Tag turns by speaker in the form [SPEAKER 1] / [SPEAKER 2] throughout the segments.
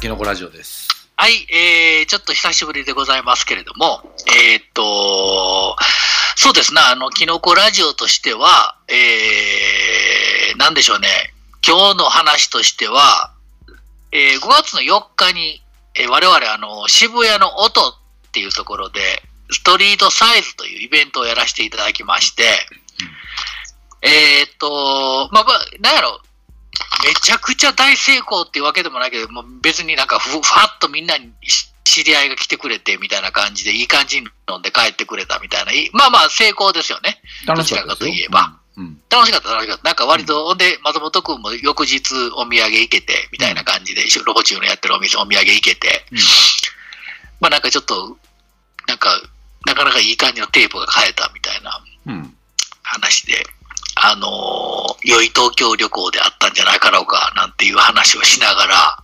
[SPEAKER 1] キノコラジオです。
[SPEAKER 2] はい、えー、ちょっと久しぶりでございますけれども、えーっと、そうですね、あの、キノコラジオとしては、えー、なんでしょうね、今日の話としては、えー5月の4日に、えー我々、あの、渋谷の音っていうところで、ストリートサイズというイベントをやらせていただきまして、えーっと、まあ、まあ、なんやろ、めちゃくちゃ大成功っていうわけでもないけど、もう別になんかふ、ふわっとみんなにし知り合いが来てくれてみたいな感じで、いい感じに飲んで帰ってくれたみたいな、いまあまあ成功ですよね。
[SPEAKER 1] 楽しかったですよ。
[SPEAKER 2] どちらかといえば。楽しかった、楽しかった。なんか割と、ほんで、松本くんも翌日お土産行けて、みたいな感じで、ロボチューのやってるお店お土産行けて、
[SPEAKER 1] うん
[SPEAKER 2] まあなんかちょっと、なんか、なかなかいい感じのテープが買えたみたいな
[SPEAKER 1] うん。
[SPEAKER 2] あのー良い東京旅行であったんじゃないかろうか、なんていう話をしながら、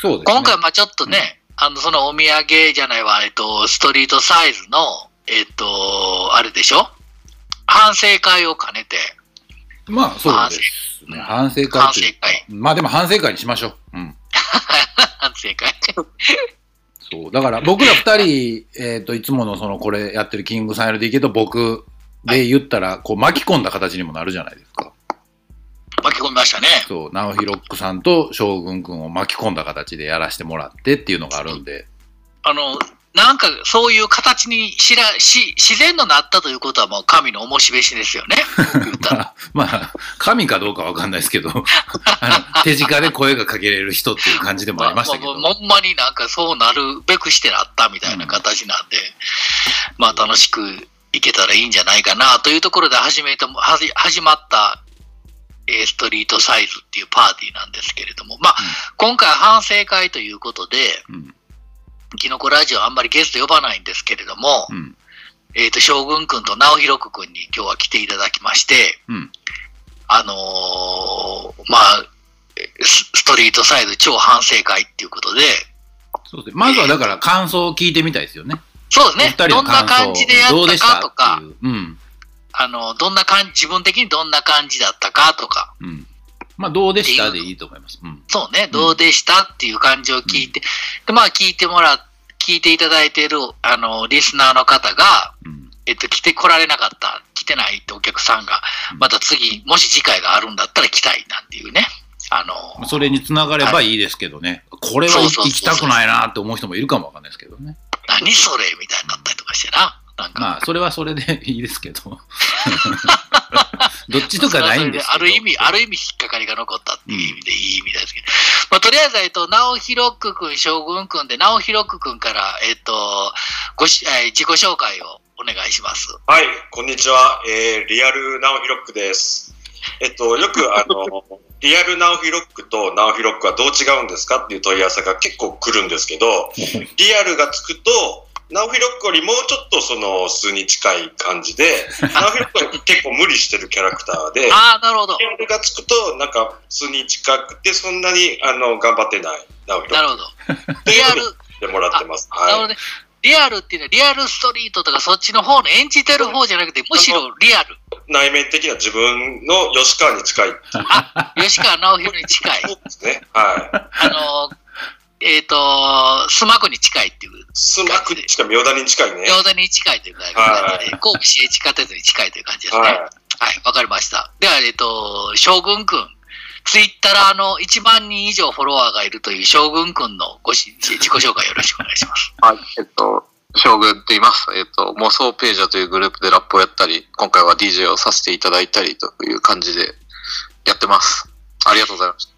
[SPEAKER 1] そうですね。
[SPEAKER 2] 今回、まあちょっとね、あの、そのお土産じゃないわ、えっと、ストリートサイズの、えっと、あれでしょ？反省会を兼ねて、
[SPEAKER 1] まあ、そうですね。反省会
[SPEAKER 2] 反省会、
[SPEAKER 1] まあでも反省会にしましょう。うん。
[SPEAKER 2] 反省会。
[SPEAKER 1] そう。だから僕ら二人、えっ、と、いつものその、これやってるキングさん LDK と僕で言ったら、こう巻き込んだ形にもなるじゃないですか。
[SPEAKER 2] 巻き込みましたね。
[SPEAKER 1] そう。直弘ロックさんと将軍くんを巻き込んだ形でやらせてもらってっていうのがあるんで。
[SPEAKER 2] あの、なんかそういう形にしらし自然のなったということはもう神の面べしですよね。
[SPEAKER 1] まあ、まあ、神かどうかわかんないですけど、あの手近で声がかけれる人っていう感じでもありましたけど。
[SPEAKER 2] まあまあほんまになんかそうなるべくしてなったみたいな形なんで、まあ楽しくいけたらいいんじゃないかなというところで始めても、はじ始まった、えーストリートサイズっていうパーティーなんですけれども、まあ、今回反省会ということで、
[SPEAKER 1] うん。
[SPEAKER 2] キノコラジオあんまりゲスト呼ばないんですけれども、
[SPEAKER 1] うん。
[SPEAKER 2] えっ、と、将軍くんと直弘くんに今日は来ていただきまして、
[SPEAKER 1] うん。
[SPEAKER 2] あのーまあ、スストリートサイズ超反省会っていうことで、
[SPEAKER 1] そうですね。まずはだから感想を聞いてみたいですよね。
[SPEAKER 2] そうですね。どんな
[SPEAKER 1] の感
[SPEAKER 2] じでやっ
[SPEAKER 1] たた
[SPEAKER 2] かとか
[SPEAKER 1] う。うん。
[SPEAKER 2] あの、どんな感じ、自分的にどんな感じだったかとか、
[SPEAKER 1] うん。まあ、どうでしたでいいと思います。うん。
[SPEAKER 2] そうね、どうでしたっていう感じを聞いて、で、まあ聞いてもら、聞いていただいている、あの、リスナーの方が、
[SPEAKER 1] うん。
[SPEAKER 2] えっと、来てこられなかった、来てないってお客さんが
[SPEAKER 1] うん、
[SPEAKER 2] また次、もし次回があるんだったら来たいなんていうね、あの、
[SPEAKER 1] それにつながればいいですけどね。これは行きたくないなって思う人もいるかもわかんないですけどね。
[SPEAKER 2] 何それ？みたいになったりとかしてな。なんか、
[SPEAKER 1] まあ、それはそれで いいですけど。どっちとかないんですけど。
[SPEAKER 2] ある意味、ある意味引っかかりが残ったっていう意味でいいみたいですけど。まあ、とりあえず、えっと、直弘くん、将軍くんで、直弘くんから、えっと、ごし、えー自己紹介をお願いします。
[SPEAKER 3] はい、こんにちは。えーリアルナオヒロックです。えっと、よく、あの、リアルナオヒロックとナオヒロックはどう違うんですかっていう問い合わせが結構来るんですけど、リアルがつくと、ナオヒロックよりもうちょっとその数に近い感じで、ナオヒロックは結構無理してるキャラクターで、
[SPEAKER 2] ああ、なるほど。
[SPEAKER 3] リアルがつくと、なんか数に近くて、そんなにあの頑張ってないナオヒロッ
[SPEAKER 2] なるほど。リアル、
[SPEAKER 3] とでもらってます。はい。
[SPEAKER 2] なるほどね。リアルっていうのは、リアルストリートとかそっちの方の演じてる方じゃなくて、むしろリアル。
[SPEAKER 3] 内面的な自分の吉川に近い。
[SPEAKER 2] あ、吉川直弘に近い。
[SPEAKER 3] そうですね。はい。
[SPEAKER 2] あの、えっ、と、スマコに近いっていう、
[SPEAKER 3] スマクに近い、妙だに近いね。
[SPEAKER 2] 餃子に近いという感じで、
[SPEAKER 3] はい
[SPEAKER 2] 神戸市営地下鉄に近いという感じですね。
[SPEAKER 3] は
[SPEAKER 2] はい、わかりました。では、えっ、と、将軍くん。ツイッターの1万人以上フォロワーがいるという将軍くんのごし自己紹介よろしくお願いします。
[SPEAKER 4] はい、えっと、将軍って言います。えっと、妄想ページャーというグループでラップをやったり、今回は DJ をさせていただいたりという感じでやってます。ありがとうございました。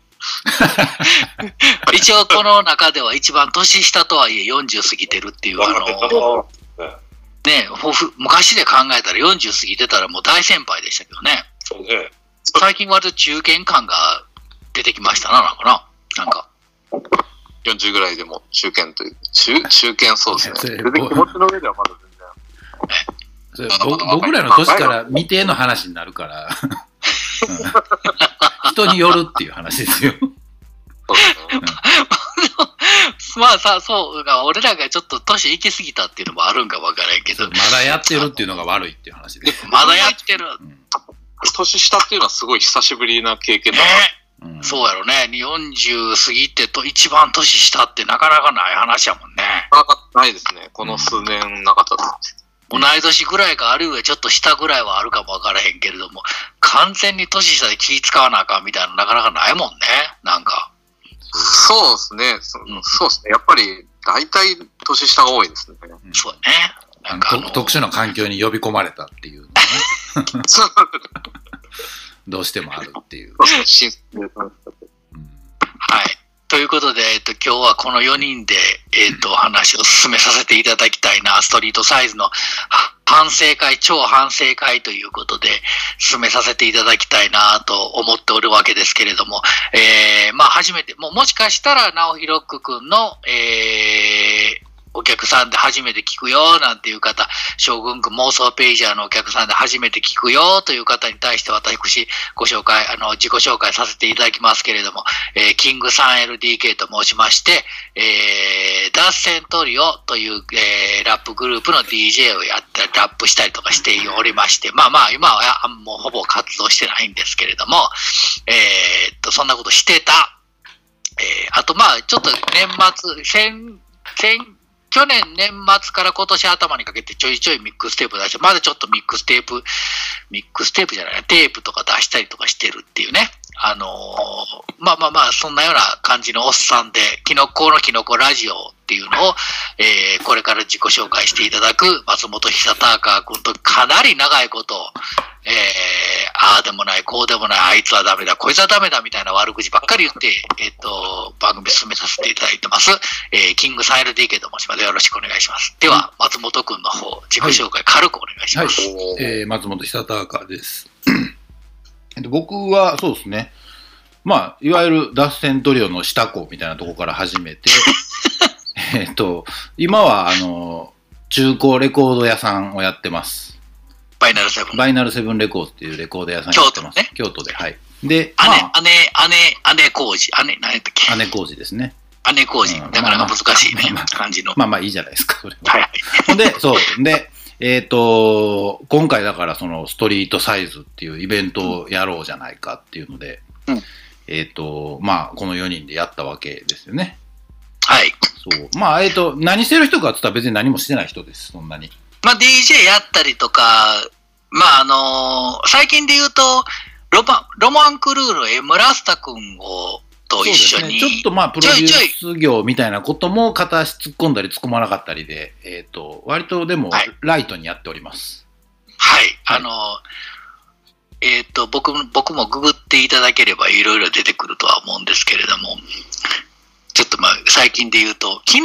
[SPEAKER 2] 一応この中では一番年下とはいえ40過ぎてるっていう、あの、
[SPEAKER 3] の。
[SPEAKER 2] ね、ほふ昔で考えたら40過ぎてたらもう大先輩でしたけどね。
[SPEAKER 3] そうね。
[SPEAKER 2] 最近割と中堅感が出てきましたな、なんかな。なんか。
[SPEAKER 4] 40ぐらいでも中堅という、中、中堅そうですね。
[SPEAKER 1] それ
[SPEAKER 4] 全然気持ちの上ではまだ全然。
[SPEAKER 1] 僕らの年から未定の話になるから、う ん人によるっていう話ですよ。
[SPEAKER 2] まあさ、そうが、俺らがちょっと年行き過ぎたっていうのもあるんかわからんけど、
[SPEAKER 1] まだやってるっていうのが悪いっていう話です。
[SPEAKER 2] まだやってる。
[SPEAKER 1] うん
[SPEAKER 4] 年下っていうのはすごい久しぶりな経験だな。
[SPEAKER 1] うんうん
[SPEAKER 2] そうやろね。40過ぎてと一番年下ってなかなかない話やもんね。
[SPEAKER 4] なかなかないですね。この数年なかったです。
[SPEAKER 2] 同い年ぐらいか、あるいはちょっと下ぐらいはあるかもわからへんけれども、完全に年下で気使わなあかんみたいなのなかなかないもんね。なんか。
[SPEAKER 4] そうですね。そ
[SPEAKER 2] うん
[SPEAKER 4] そうですね。やっぱり、大体年下が多いですね。
[SPEAKER 1] うん
[SPEAKER 2] そうやね。
[SPEAKER 1] 特殊な環境に呼び込まれたっていうね、
[SPEAKER 4] そう。
[SPEAKER 1] どうしてもあるっていう。
[SPEAKER 2] はい。ということで、えっと、今日はこの4人で、えっと、話を進めさせていただきたいな、ストリートサイズのは反省会、超反省会ということで、進めさせていただきたいなと思っておるわけですけれども、えー、まあ、初めて、もうもしかしたら、直弘くんの、えー、お客さんで初めて聞くよなんていう方、将軍君妄想ページャーのお客さんで初めて聞くよという方に対して私、ご紹介、あの、自己紹介させていただきますけれども、えーキング 3LDK と申しまして、えー、ダッセントリオという、えーラップグループの DJ をやって、ラップしたりとかしておりまして、まあまあ、今はもうほぼ活動してないんですけれども、えーっと、そんなことしてた。えーあとまあ、ちょっと年末、先、先、去年年末から今年頭にかけてちょいちょいミックステープ出して、まだちょっとミックステープ、ミックステープじゃない、テープとか出したりとかしてるっていうね。あのーまあまあまあ、そんなような感じのおっさんで、キノコのキノコラジオっていうのを、えーこれから自己紹介していただく松本久隆君とかなり長いこと、えー、ああでもない、こうでもない、あいつはダメだ、こいつはダメだみたいな悪口ばっかり言って、えっ、と、番組進めさせていただいてます。えー、キングサイル DK と申します。よろしくお願いします。では、松本君の方、自己紹介軽くお願いし
[SPEAKER 1] はい
[SPEAKER 2] ます。、
[SPEAKER 1] えー松本久隆です。えっと僕はそうですね、まあ、いわゆる脱線トリオの下子みたいなところから始めて、えっと、今は、あの、中古レコード屋さんをやってます。
[SPEAKER 2] バイナルセブン。
[SPEAKER 1] バイナルセブンレコードっていうレコード屋さんやってます。
[SPEAKER 2] 京都ね
[SPEAKER 1] 京都で、はい。で、ま
[SPEAKER 2] 姉、
[SPEAKER 1] あ、
[SPEAKER 2] 姉、姉、姉工事。姉、何やったっけ？
[SPEAKER 1] 姉工事ですね。
[SPEAKER 2] 姉工事。
[SPEAKER 1] うん
[SPEAKER 2] なかなか難しいね
[SPEAKER 1] まあま、
[SPEAKER 2] 感じの。
[SPEAKER 1] まあまあいいじゃないですか、それは。
[SPEAKER 2] はいはい。
[SPEAKER 1] ほんで、そう。で、えっ、と、今回だからそのストリートサイズっていうイベントをやろうじゃないかっていうので、
[SPEAKER 2] うん
[SPEAKER 1] えっ、と、まあ、この4人でやったわけですよね。
[SPEAKER 2] はい。
[SPEAKER 1] そう。まあ、えっ、と、何してる人かって言ったら別に何もしてない人です、そんなに。
[SPEAKER 2] まあ、DJ やったりとか、まあ、あのー最近で言うと、ロマン、ロマンクルール M ラスタ君を、と一緒に、
[SPEAKER 1] そうですね。ちょっとまあ、プロデュース業みたいなことも片足突っ込んだり突っ込まなかったりで、えっ、と、割とでも
[SPEAKER 2] はい。
[SPEAKER 1] ライトにやっております。
[SPEAKER 2] はい、あのーえっ、と、僕も、僕もググっていただければいろいろ出てくるとは思うんですけれども、ちょっとまあ、最近で言うと、昨日、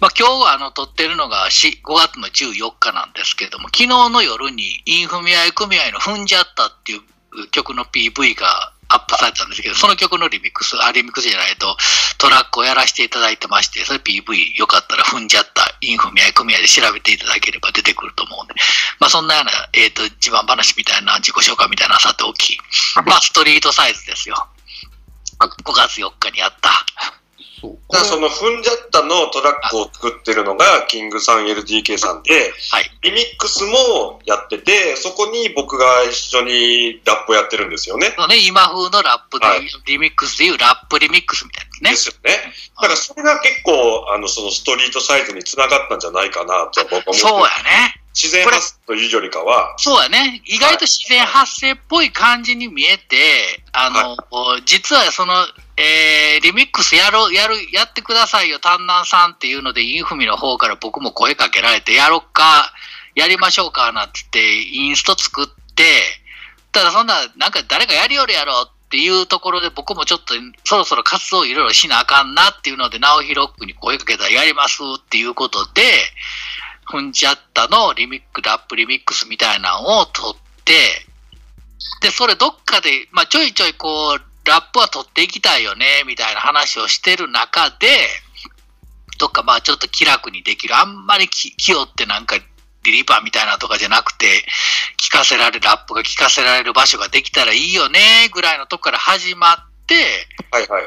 [SPEAKER 2] まあ今日はあの、撮ってるのがし5月の14日なんですけれども、昨日の夜にインフミアイ組合の踏んじゃったっていう曲の PV がアップされたんですけど、その曲のリミックス、あ、リミックスじゃないと、トラックをやらせていただいてまして、それ PV よかったら踏んじゃったインフミアイ組合で調べていただければ出てくると思うんで、まあそんなような、えっ、と、自慢話みたいな自己紹介みたいなさておき、まあストリートサイズですよ。5月4日にやった。
[SPEAKER 1] そう。
[SPEAKER 3] だからその踏んじゃったのトラックを作ってるのがキングさん LDK さんで、
[SPEAKER 2] はい。
[SPEAKER 3] リミックスもやってて、そこに僕が一緒にラップをやってるんですよね。
[SPEAKER 2] そうね、今風のラップで、
[SPEAKER 3] はい
[SPEAKER 2] リミックスでいうラップリミックスみたいなね。
[SPEAKER 3] ですよね。だからそれが結構、あの、そのストリートサイズにつながったんじゃないかなと僕は思って
[SPEAKER 2] そうやね。
[SPEAKER 3] 自然発生というよりかは、
[SPEAKER 2] そうやね。意外と自然発生っぽい感じに見えて、あの、実はその、えー、リミックスやろう、やる、やってくださいよ、丹南さんっていうので、インフミの方から僕も声かけられて、やろっか、やりましょうか、なんて言って、インスト作って、ただそんな、なんか誰かやりよるやろっていうところで、僕もちょっとそろそろ活動いろいろしなあかんなっていうので、直弘君に声かけたらやりますっていうことで、ふんじゃったのリミック、ラップリミックスみたいなのを取って、で、それどっかで、まあちょいちょいこう、ラップは取っていきたいよね、みたいな話をしてる中で、どっかまあちょっと気楽にできる、あんまり気気負ってなんかリリパーみたいなとかじゃなくて、聞かせられる、ラップが聞かせられる場所ができたらいいよね、ぐらいのとこから始まって、
[SPEAKER 3] はいはい。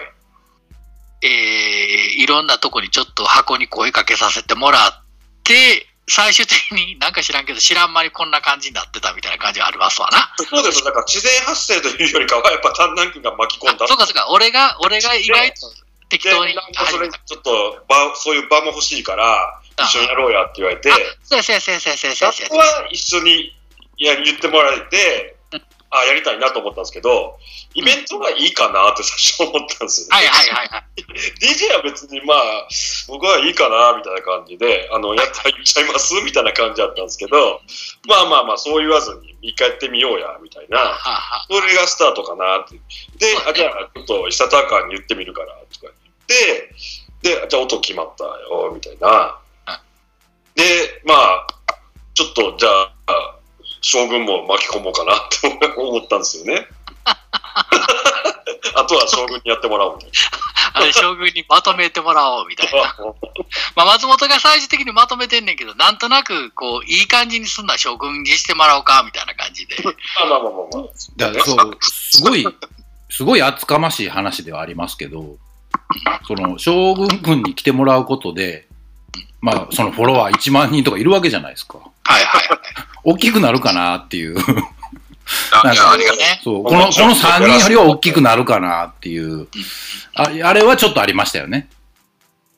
[SPEAKER 2] えーいろんなとこにちょっと箱に声かけさせてもらって、最終的になんか知らんけど、知らん間にこんな感じになってたみたいな感じはありますわな。
[SPEAKER 3] そうです。だから自然発生というよりかは、やっぱ丹南君が巻き込んだ。
[SPEAKER 2] そうかそうか、俺が、俺が意外と適
[SPEAKER 3] で、
[SPEAKER 2] 当に
[SPEAKER 3] なんかそれちょっと場、そういう場も欲しいから、一緒にやろうやって言われて、
[SPEAKER 2] そうやそうやそうやそうやそうやそうや
[SPEAKER 3] そこは一緒にいや言ってもらえて、あやりたいなと思ったんですけど、イベントがいいかなって最初思ったんですよ、ね。
[SPEAKER 2] はいはいはいはい。
[SPEAKER 3] DJ は別にまあ、僕はいいかなみたいな感じで、あの、やったら言っちゃいますみたいな感じだったんですけど、まあまあまあ、そう言わずに、一回やってみようや、みたいな。それがスタートかなって。で、あじゃあ、ちょっと、久田川に言ってみるから、とか言って、で、じゃあ音決まったよ、みたいな。で、まあ、ちょっと、じゃあ、将軍も巻き込もうかなって思ったんですよね。あとは将軍にやってもらおうみたい
[SPEAKER 2] あれ、将軍にまとめてもらおうみたいな。
[SPEAKER 3] な。
[SPEAKER 2] まあ、松本が最終的にまとめてんねんけど、なんとなく、こう、いい感じにすんな将軍にしてもらおうか、みたいな感じで。
[SPEAKER 3] まあまあまあまあまあ。
[SPEAKER 1] だからそう、すごい、すごい厚かましい話ではありますけど、その、将軍君に来てもらうことで、まあ、そのフォロワー1万人とかいるわけじゃないですか。
[SPEAKER 2] はいはいはい。
[SPEAKER 1] 大きくなるかなっていう。
[SPEAKER 4] あいや、ありがとう。
[SPEAKER 2] ね。
[SPEAKER 1] そう、この、この3人よりは大きくなるかなっていう。ああれはちょっとありましたよね。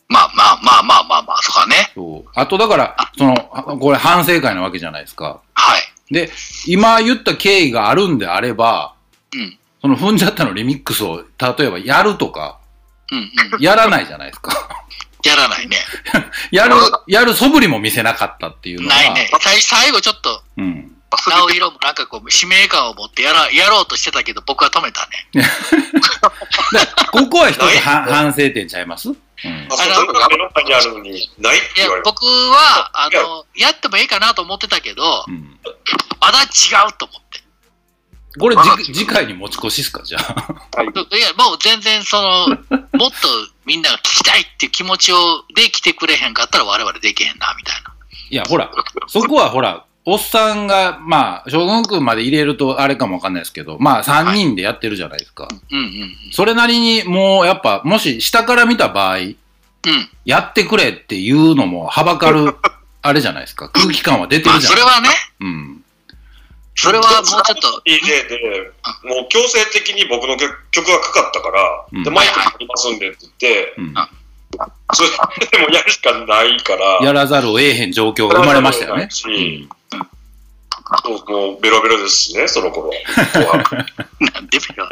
[SPEAKER 2] まあまあまあまあまあまあ、そうかね。
[SPEAKER 1] そう。あとだから、その、これ反省会なわけじゃないですか。
[SPEAKER 2] はい。
[SPEAKER 1] で、今言った経緯があるんであれば、
[SPEAKER 2] うん。
[SPEAKER 1] その踏んじゃったのリミックスを、例えばやるとか、
[SPEAKER 2] うんうん。
[SPEAKER 1] やらないじゃないですか。
[SPEAKER 2] やらないね。
[SPEAKER 1] やる、やる素振りも見せなかったっていうのは。
[SPEAKER 2] ないね。最最後ちょっと、
[SPEAKER 1] うん。
[SPEAKER 2] 直弘もなんかこう、使命感を持ってやら、やろうとしてたけど、僕は止めたね。
[SPEAKER 1] でここは一つは 反省点ちゃいます？うん。
[SPEAKER 2] 僕は、あの、やってもいいかなと思ってたけど、
[SPEAKER 1] うん。
[SPEAKER 2] まだ違うと思って。
[SPEAKER 1] これ、じ次回に持ち越しっすか？じゃあ。
[SPEAKER 2] いや、もう全然その、もっとみんなが聞きたいっていう気持ちを、で来てくれへんかったら我々できへんな、みたいな。
[SPEAKER 1] いや、ほら、そこはほら、おっさんが、まあ、将軍君まで入れるとあれかもわかんないですけど、まあ、3人でやってるじゃないですか。
[SPEAKER 2] うんうん
[SPEAKER 1] それなりに、もう、やっぱ、もし下から見た場合、
[SPEAKER 2] うん。うん。
[SPEAKER 1] やってくれっていうのもはばかる、あれじゃないですか。空気感は出て
[SPEAKER 2] まあ、
[SPEAKER 1] るじゃない
[SPEAKER 2] それはね、
[SPEAKER 1] うん。
[SPEAKER 2] それはもうちょっと、
[SPEAKER 3] DJ で、もう強制的に僕の曲曲がかかったから、
[SPEAKER 1] うん。
[SPEAKER 3] で、マイクありますんでって言って、
[SPEAKER 1] うん。
[SPEAKER 3] それでもやるしかないから、
[SPEAKER 1] やらざるを得へん状況が生まれましたよね。
[SPEAKER 3] うもうベロベロですしね、その頃。
[SPEAKER 2] なんでベロ？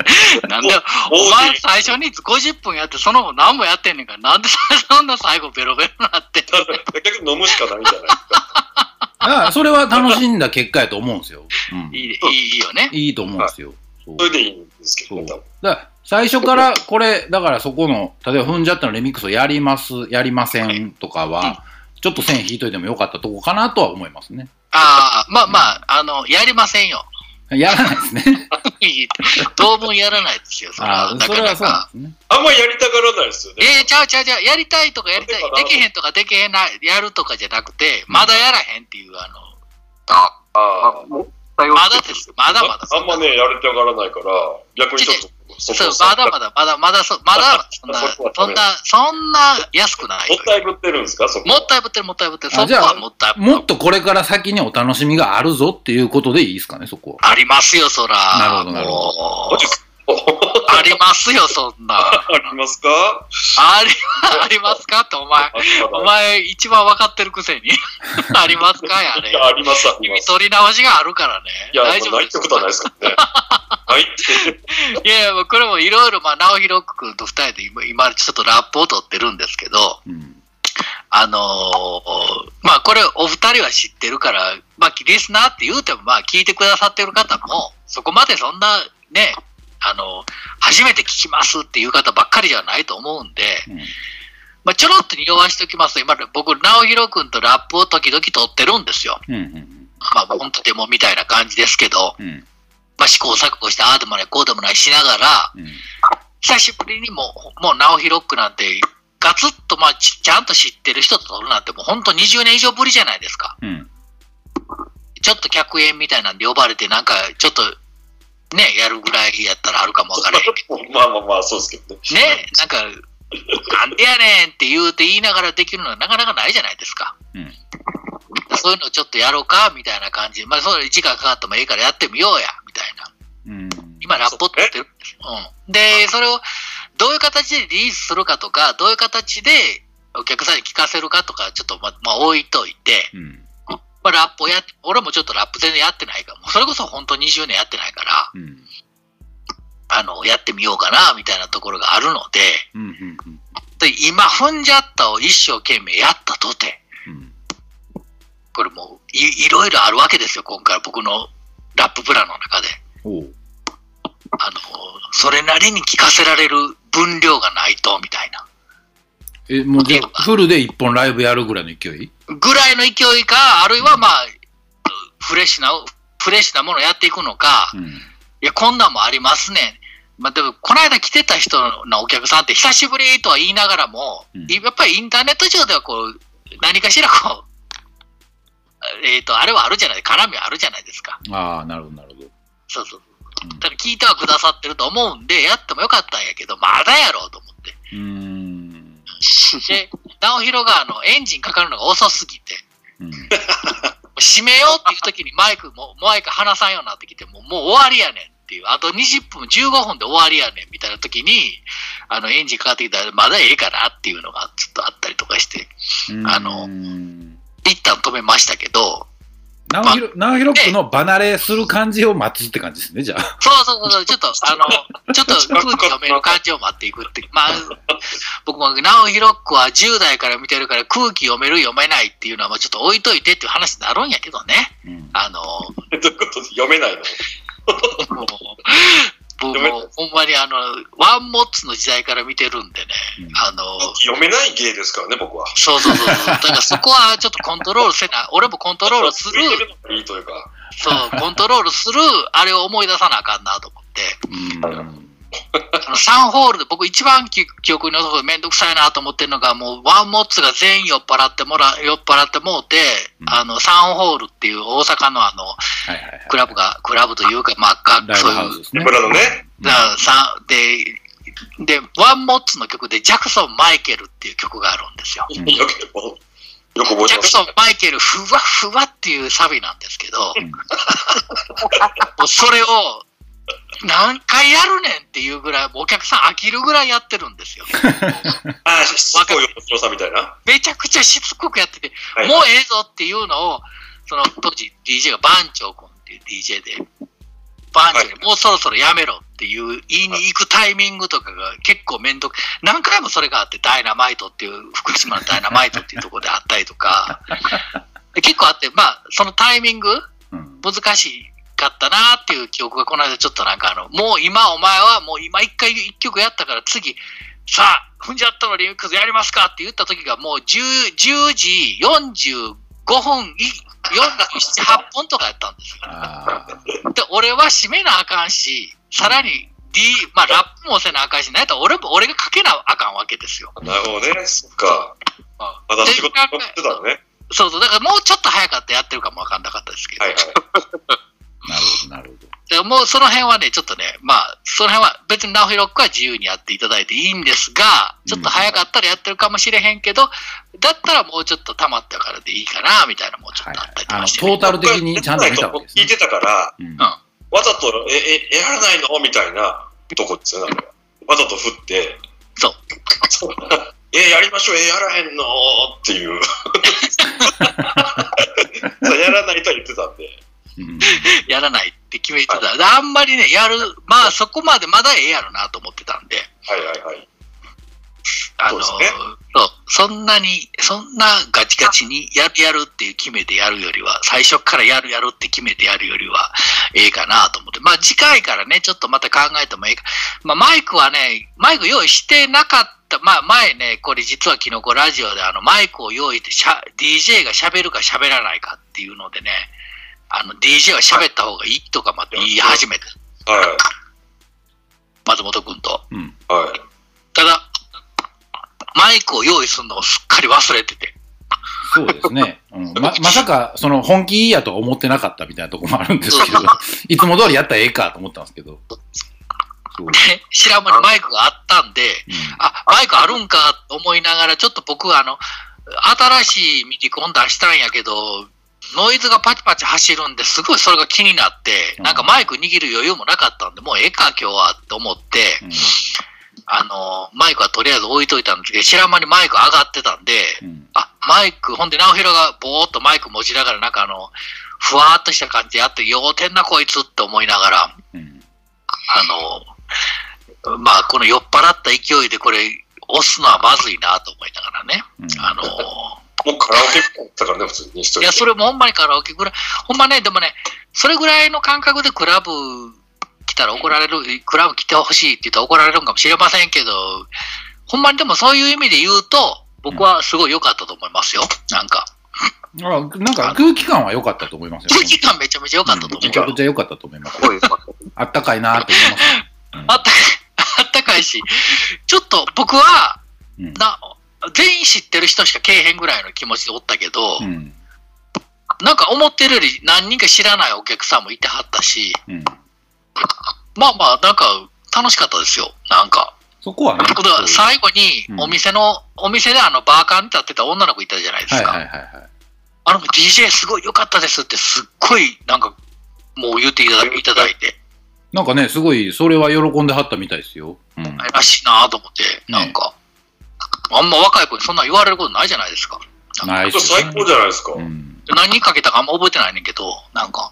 [SPEAKER 2] なんで、お前最初に50分やって、その後何もやってんねんから、なんでそんな最後ベロベロなって
[SPEAKER 3] 結局飲むしかないんじゃない？ですか。
[SPEAKER 1] だからそれは楽しんだ結果やと思うんですよ。うん。
[SPEAKER 2] いいいいいいよね。
[SPEAKER 1] いいと思うんですよ。そう
[SPEAKER 3] それでいいんですけど
[SPEAKER 1] だ最初からこれ、だからそこの、例えば踏んじゃったのレミックスをやります、やりませんとかは、ちょっと線引いといてもよかったとこかなとは思いますね。
[SPEAKER 2] ああ、まあまあ、あの、やりませんよ。
[SPEAKER 1] やらないですね。
[SPEAKER 2] 当分やらないですよ、それ
[SPEAKER 1] あ
[SPEAKER 2] は。
[SPEAKER 1] あ、
[SPEAKER 2] なかな
[SPEAKER 1] それはそうなん
[SPEAKER 2] か。
[SPEAKER 1] ですね。
[SPEAKER 3] あんまりやりたがらないですよね。
[SPEAKER 2] えー、ちゃうちゃうちゃう、やりたいとかやりたい、できへんとかできへんな、やるとかじゃなくて、まだやらへんっていう、あの、
[SPEAKER 4] あ、
[SPEAKER 3] あ
[SPEAKER 2] まだです。まだまだ。
[SPEAKER 3] あんまね、やりたがらないから、逆にちょっと、そ
[SPEAKER 2] そう
[SPEAKER 3] こ、
[SPEAKER 2] まだまだ、まだまだ、そまだ、そんな、
[SPEAKER 3] そ
[SPEAKER 2] んな、そんな安くないよ
[SPEAKER 3] もっ。たいぶってるんですか、そこ。
[SPEAKER 2] もったいぶってる、もったいぶってる。そこはもったいぶ
[SPEAKER 1] もっとこれから先にお楽しみがあるぞっていうことでいいですかね、そこは。
[SPEAKER 2] ありますよ、そら。
[SPEAKER 1] なるほどなるほ
[SPEAKER 2] もう
[SPEAKER 3] マジっすか
[SPEAKER 2] ありますよ、そんな。
[SPEAKER 3] ありますか？
[SPEAKER 2] あり、ありますかって、お前。お前、一番分かってるくせに。ありますかやれ
[SPEAKER 3] い。や、あります、あり
[SPEAKER 2] 君
[SPEAKER 3] ます。
[SPEAKER 2] 取り直しがあるからね。
[SPEAKER 3] いや、
[SPEAKER 2] 大丈夫
[SPEAKER 3] ないってことはないですからね。はい。
[SPEAKER 2] いやいや、これもいろいろ、まあ、直弘君と二人で今、今ちょっとラップを取ってるんですけど、
[SPEAKER 1] うん。
[SPEAKER 2] あのーまあ、これ、お二人は知ってるから、まあ、リスナーって言うても、まあ、聞いてくださってる方も、そこまでそんな、ね、あの、初めて聞きますっていう方ばっかりじゃないと思うんで、
[SPEAKER 1] うん
[SPEAKER 2] まあ、ちょろっと匂わしておきますと、今、僕、直弘君とラップを時々取ってるんですよ。
[SPEAKER 1] うん。うん。
[SPEAKER 2] まあ、本当デモみたいな感じですけど、
[SPEAKER 1] うん。
[SPEAKER 2] まあ、試行錯誤して、ああでもない、こうでもないしながら、
[SPEAKER 1] うん。
[SPEAKER 2] 久しぶりにもう、もう、直弘君なんて、ガツッと、まあち、ちゃんと知ってる人と撮るなんて、もう本当20年以上ぶりじゃないですか。
[SPEAKER 1] うん。
[SPEAKER 2] ちょっと客演みたいなんで呼ばれて、なんか、ちょっと、ね、やるぐらいやったらあるかもわからへんけど。
[SPEAKER 3] まあまあまあ、そうですけどね。
[SPEAKER 2] ね、なんか、なんでやねんって言うて言いながらできるのはなかなかないじゃないですか。
[SPEAKER 1] うん
[SPEAKER 2] そういうのちょっとやろうかみたいな感じ。まあ、それ時間かかってもええからやってみようや、みたいな。
[SPEAKER 1] うん。
[SPEAKER 2] 今、ラップを取ってるんですよ。うん。で、それをどういう形でリリースするかとか、どういう形でお客さんに聞かせるかとか、ちょっとま、まあ、置いといて、
[SPEAKER 1] うん。
[SPEAKER 2] まあ、ラップをやっ、俺もちょっとラップ全然やってないから、もうそれこそ本当20年やってないから、
[SPEAKER 1] うん。
[SPEAKER 2] あの、やってみようかな、みたいなところがあるので、
[SPEAKER 1] うん。うん。
[SPEAKER 2] で今、踏んじゃったを一生懸命やったとて、
[SPEAKER 1] うん。
[SPEAKER 2] これもうい、いろいろあるわけですよ、今回僕のラッププランの中で。あの、それなりに聞かせられる分量がないと、みたいな。
[SPEAKER 1] え、もうじゃあフルで一本ライブやるぐらいの勢い？
[SPEAKER 2] ぐらいの勢いか、あるいはまあ、フレッシュな、フレッシュなものをやっていくのか、
[SPEAKER 1] うん。
[SPEAKER 2] いや、こんなんもありますね。まあ、でも、この間来てた人のお客さんって久しぶりとは言いながらも、
[SPEAKER 1] うん
[SPEAKER 2] やっぱりインターネット上ではこう、何かしらこう、えっ、と、あれはあるじゃない、絡みはあるじゃないですか。
[SPEAKER 1] ああ、なるほど、なるほど。
[SPEAKER 2] そうそう。
[SPEAKER 1] うん
[SPEAKER 2] だから聞いてはくださってると思うんで、やってもよかったんやけど、まだやろうと思って。
[SPEAKER 1] うーん。
[SPEAKER 2] で、直弘があのエンジンかかるのが遅すぎて、
[SPEAKER 1] うん。
[SPEAKER 2] 閉めようっていう時にマイクも、マイク離さんようになってきて、もうもう終わりやねんっていう、あと20分、15分で終わりやねんみたいな時に、あのエンジンかかってきたらまだええかなっていうのがちょっとあったりとかして、あの
[SPEAKER 1] うん
[SPEAKER 2] 一旦止めましたけど、
[SPEAKER 1] ナオヒロ、ナオヒロックの離れする感じを待つって感じですね、じゃあ。
[SPEAKER 2] そうそうそう、ちょっと、あの、ちょっと 空気読める感じを待っていくって。まあ、僕も、ナオヒロックは10代から見てるから空気読める読めないっていうのは、まあちょっと置いといてっていう話になるんやけどね。
[SPEAKER 1] うん。
[SPEAKER 2] あの、
[SPEAKER 3] どういうこと？読めないの？
[SPEAKER 2] 僕も、ほんまにあの、ワンモッツの時代から見てるんでね、あの、
[SPEAKER 3] 読めない芸ですからね、僕は。
[SPEAKER 2] そうそうそうそう。だからそこはちょっとコントロールせな、俺もコントロールする、
[SPEAKER 3] いいというか。
[SPEAKER 2] そう、コントロールする、あれを思い出さなあかんなと思って。
[SPEAKER 1] うん。
[SPEAKER 2] あの3ホールで僕一番記記憶に残るめんどくさいなと思ってるのが、もうワンモッツが全員酔っ払ってもら、酔っ払ってもうて、
[SPEAKER 1] うん
[SPEAKER 2] あの、3ホールっていう大阪のあの、
[SPEAKER 1] はいはいはい。
[SPEAKER 2] クラブが、クラブというか、まあ、が
[SPEAKER 1] ライ
[SPEAKER 2] そういう
[SPEAKER 1] ブハウスですね。
[SPEAKER 3] 村のね。
[SPEAKER 2] だからさで、で、ワンモッツの曲でジャクソン・マイケルっていう曲があるんですよ。ジャクソン・マイケル、ふわふわっていうサビなんですけど、
[SPEAKER 1] うん
[SPEAKER 2] もうそれを何回やるねんっていうぐらい、お客さん飽きるぐらいやってるんですよ。
[SPEAKER 3] ああ、しつこい面白さみたいな。
[SPEAKER 2] めちゃくちゃしつこくやってて、
[SPEAKER 3] はい
[SPEAKER 2] もうええぞっていうのを、その当時 DJ が番長君っていう DJ で、番長にもうそろそろやめろっていう言いに行くタイミングとかが結構めんどく、何回もそれがあって、ダイナマイトっていう、福島のダイナマイトっていうところであったりとか、で 結構あって、まあ、そのタイミング、
[SPEAKER 1] うん。
[SPEAKER 2] 難しかったなっていう記憶がこの間ちょっとなんかあの、もう今お前はもう今一回一曲やったから次、さあ、踏んじゃったのリミックスやりますかって言った時がもう 10, 10時45分い、47、8分とかやったんですよ。で、俺は締めなあかんし、さらに D、まあラップもせなあかんし、なんやったら俺も、俺がかけなあかんわけですよ。
[SPEAKER 3] なるほどね。そっか。まだ仕事やってたのね。
[SPEAKER 2] そうそう、だからもうちょっと早かったらやってるかもわかんなかったですけど。
[SPEAKER 3] はいはい。
[SPEAKER 1] なるほど、なるほど。
[SPEAKER 2] でもうその辺はね、ちょっとね、まあ、その辺は別にナオヒロックは自由にやっていただいていいんですが、ちょっと早かったらやってるかもしれへんけど、だったらもうちょっと溜まったからでいいかな、みたいなもうちょっとあったりと
[SPEAKER 1] あの、
[SPEAKER 2] かして、
[SPEAKER 1] トータル的にちゃんと見たわけですね。
[SPEAKER 3] 聞いてたから、
[SPEAKER 1] うん。
[SPEAKER 3] わざと、え、え、やらないのみたいなとこですよね。わざと振って、
[SPEAKER 2] そう。
[SPEAKER 3] え、やりましょう、え、やらへんのっていう。そうやらないとは言ってたんで。
[SPEAKER 1] う ん
[SPEAKER 2] やらないって決めてた。であんまりね、やる、まあそこまでまだええやろなと思ってたんで、
[SPEAKER 3] はいはいはい。
[SPEAKER 2] あの、
[SPEAKER 3] そうね
[SPEAKER 2] そんなに、そんなガチガチにやるやるっていう決めてやるよりは、最初からやるやるって決めてやるよりは、ええかなと思って。まあ次回からね、ちょっとまた考えてもええか。まあマイクはね、マイク用意してなかった。まあ前ね、これ実はキノコラジオであのマイクを用意してしゃ、DJ が喋るか喋らないかっていうのでね、あの DJ は喋った方がいいとかまた言い始めて、
[SPEAKER 3] は
[SPEAKER 2] 松本君と。
[SPEAKER 1] うん。
[SPEAKER 3] い。はい。
[SPEAKER 2] ただ、マイクを用意するのをすっかり忘れてて。
[SPEAKER 1] そうですね。うん、ま、まさか、その、本気やとは思ってなかったみたいなところもあるんですけど、いつも通りやったらええかと思ったんですけど。
[SPEAKER 2] で、知らん間にマイクがあったんで、
[SPEAKER 1] うん
[SPEAKER 2] あ、マイクあるんかと思いながら、ちょっと僕はあの、新しいミディコン出したんやけど、ノイズがパチパチ走るんですごいそれが気になって、
[SPEAKER 1] うん。
[SPEAKER 2] なんかマイク握る余裕もなかったんで、もうええか今日はって思って、
[SPEAKER 1] うん。
[SPEAKER 2] あの、マイクはとりあえず置いといたんですけど、知らん間にマイク上がってたんで、
[SPEAKER 1] うん。
[SPEAKER 2] あ、マイク、ほんで、直弘がぼーっとマイク持ちながら、なんかあの、ふわーっとした感じでやって、要点なこいつって思いながら、
[SPEAKER 1] うん。
[SPEAKER 2] あの、まあ、この酔っ払った勢いでこれ、押すのはまずいなと思いながらね。
[SPEAKER 1] うん。
[SPEAKER 2] あの、
[SPEAKER 3] もうカラオケだったからね、普通に一人で。
[SPEAKER 2] いや、それもほんまにカラオケぐらい、ほんまね、でもね、それぐらいの感覚でクラブ来たら怒られる、クラブ来てほしいって言ったら怒られるんかもしれませんけど、ほんまにでもそういう意味で言うと、僕はすごい良かったと思いますよ。なんか、
[SPEAKER 1] あなんか空気感は良かったと思いますよ。
[SPEAKER 2] 空気感めちゃめちゃ良かったと思う
[SPEAKER 1] めちゃくちゃ良かったと思います。あったかいなって思います。
[SPEAKER 2] あったかい、あったかいし、ちょっと僕は、
[SPEAKER 1] うん
[SPEAKER 2] な、全員知ってる人しかけえへんぐらいの気持ちでおったけど、
[SPEAKER 1] うん。
[SPEAKER 2] なんか思ってるより何人か知らないお客さんもいてはったし、
[SPEAKER 1] うん。
[SPEAKER 2] まあまあ、なんか楽しかったですよ。なんか。
[SPEAKER 1] そこはね。
[SPEAKER 2] 最後に
[SPEAKER 1] うん
[SPEAKER 2] お店の、お店であのバーカーに立ってた女の子いたじゃないですか。
[SPEAKER 1] はいはいはいはい。
[SPEAKER 2] あの子 DJ すごい良かったですってすっごいなんかもう言っていただいただいて、
[SPEAKER 1] なんかね、すごい、それは喜んではったみたいですよ。うん。
[SPEAKER 2] らしいなと思って、なんか、あんま若い子にそんなん言われることないじゃないですか。
[SPEAKER 1] ないっす
[SPEAKER 3] 最高じゃないですか。
[SPEAKER 1] うん。
[SPEAKER 2] 何人かけたかあんま覚えてないねんけど、なんか、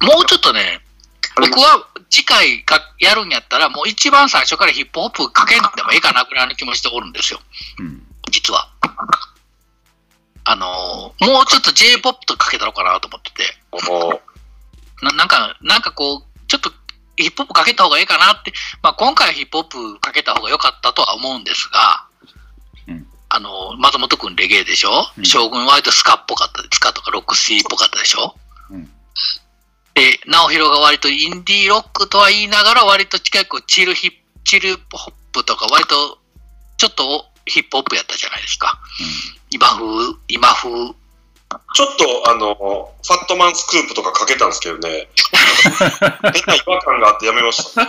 [SPEAKER 2] もうちょっとね、僕は次回かやるんやったら、もう一番最初からヒップホップかけんでもええかなぐらいの気持ちでおるんですよ、
[SPEAKER 1] うん。
[SPEAKER 2] 実は。あのーもうちょっと J-POP とかけたのかなと思ってて、
[SPEAKER 3] も
[SPEAKER 2] ななんか、なんかこう、ちょっとヒップホップかけた方がいいかなって、まあ今回はヒップホップかけた方が良かったとは思うんですが、
[SPEAKER 1] うん。
[SPEAKER 2] あの、松本くんレゲエでしょ、
[SPEAKER 1] うん。
[SPEAKER 2] 将軍割とスカっぽかったで、スカとかロックシーっぽかったでしょ？
[SPEAKER 1] うん。
[SPEAKER 2] で、直弘が割とインディーロックとは言いながら割と近くチルヒッチルホップとか割とちょっとヒップホップやったじゃないですか。今風、今風。
[SPEAKER 3] う、ちょっと、あの、ファットマンスクープとかかけたんですけどね、変な違和感があってやめました。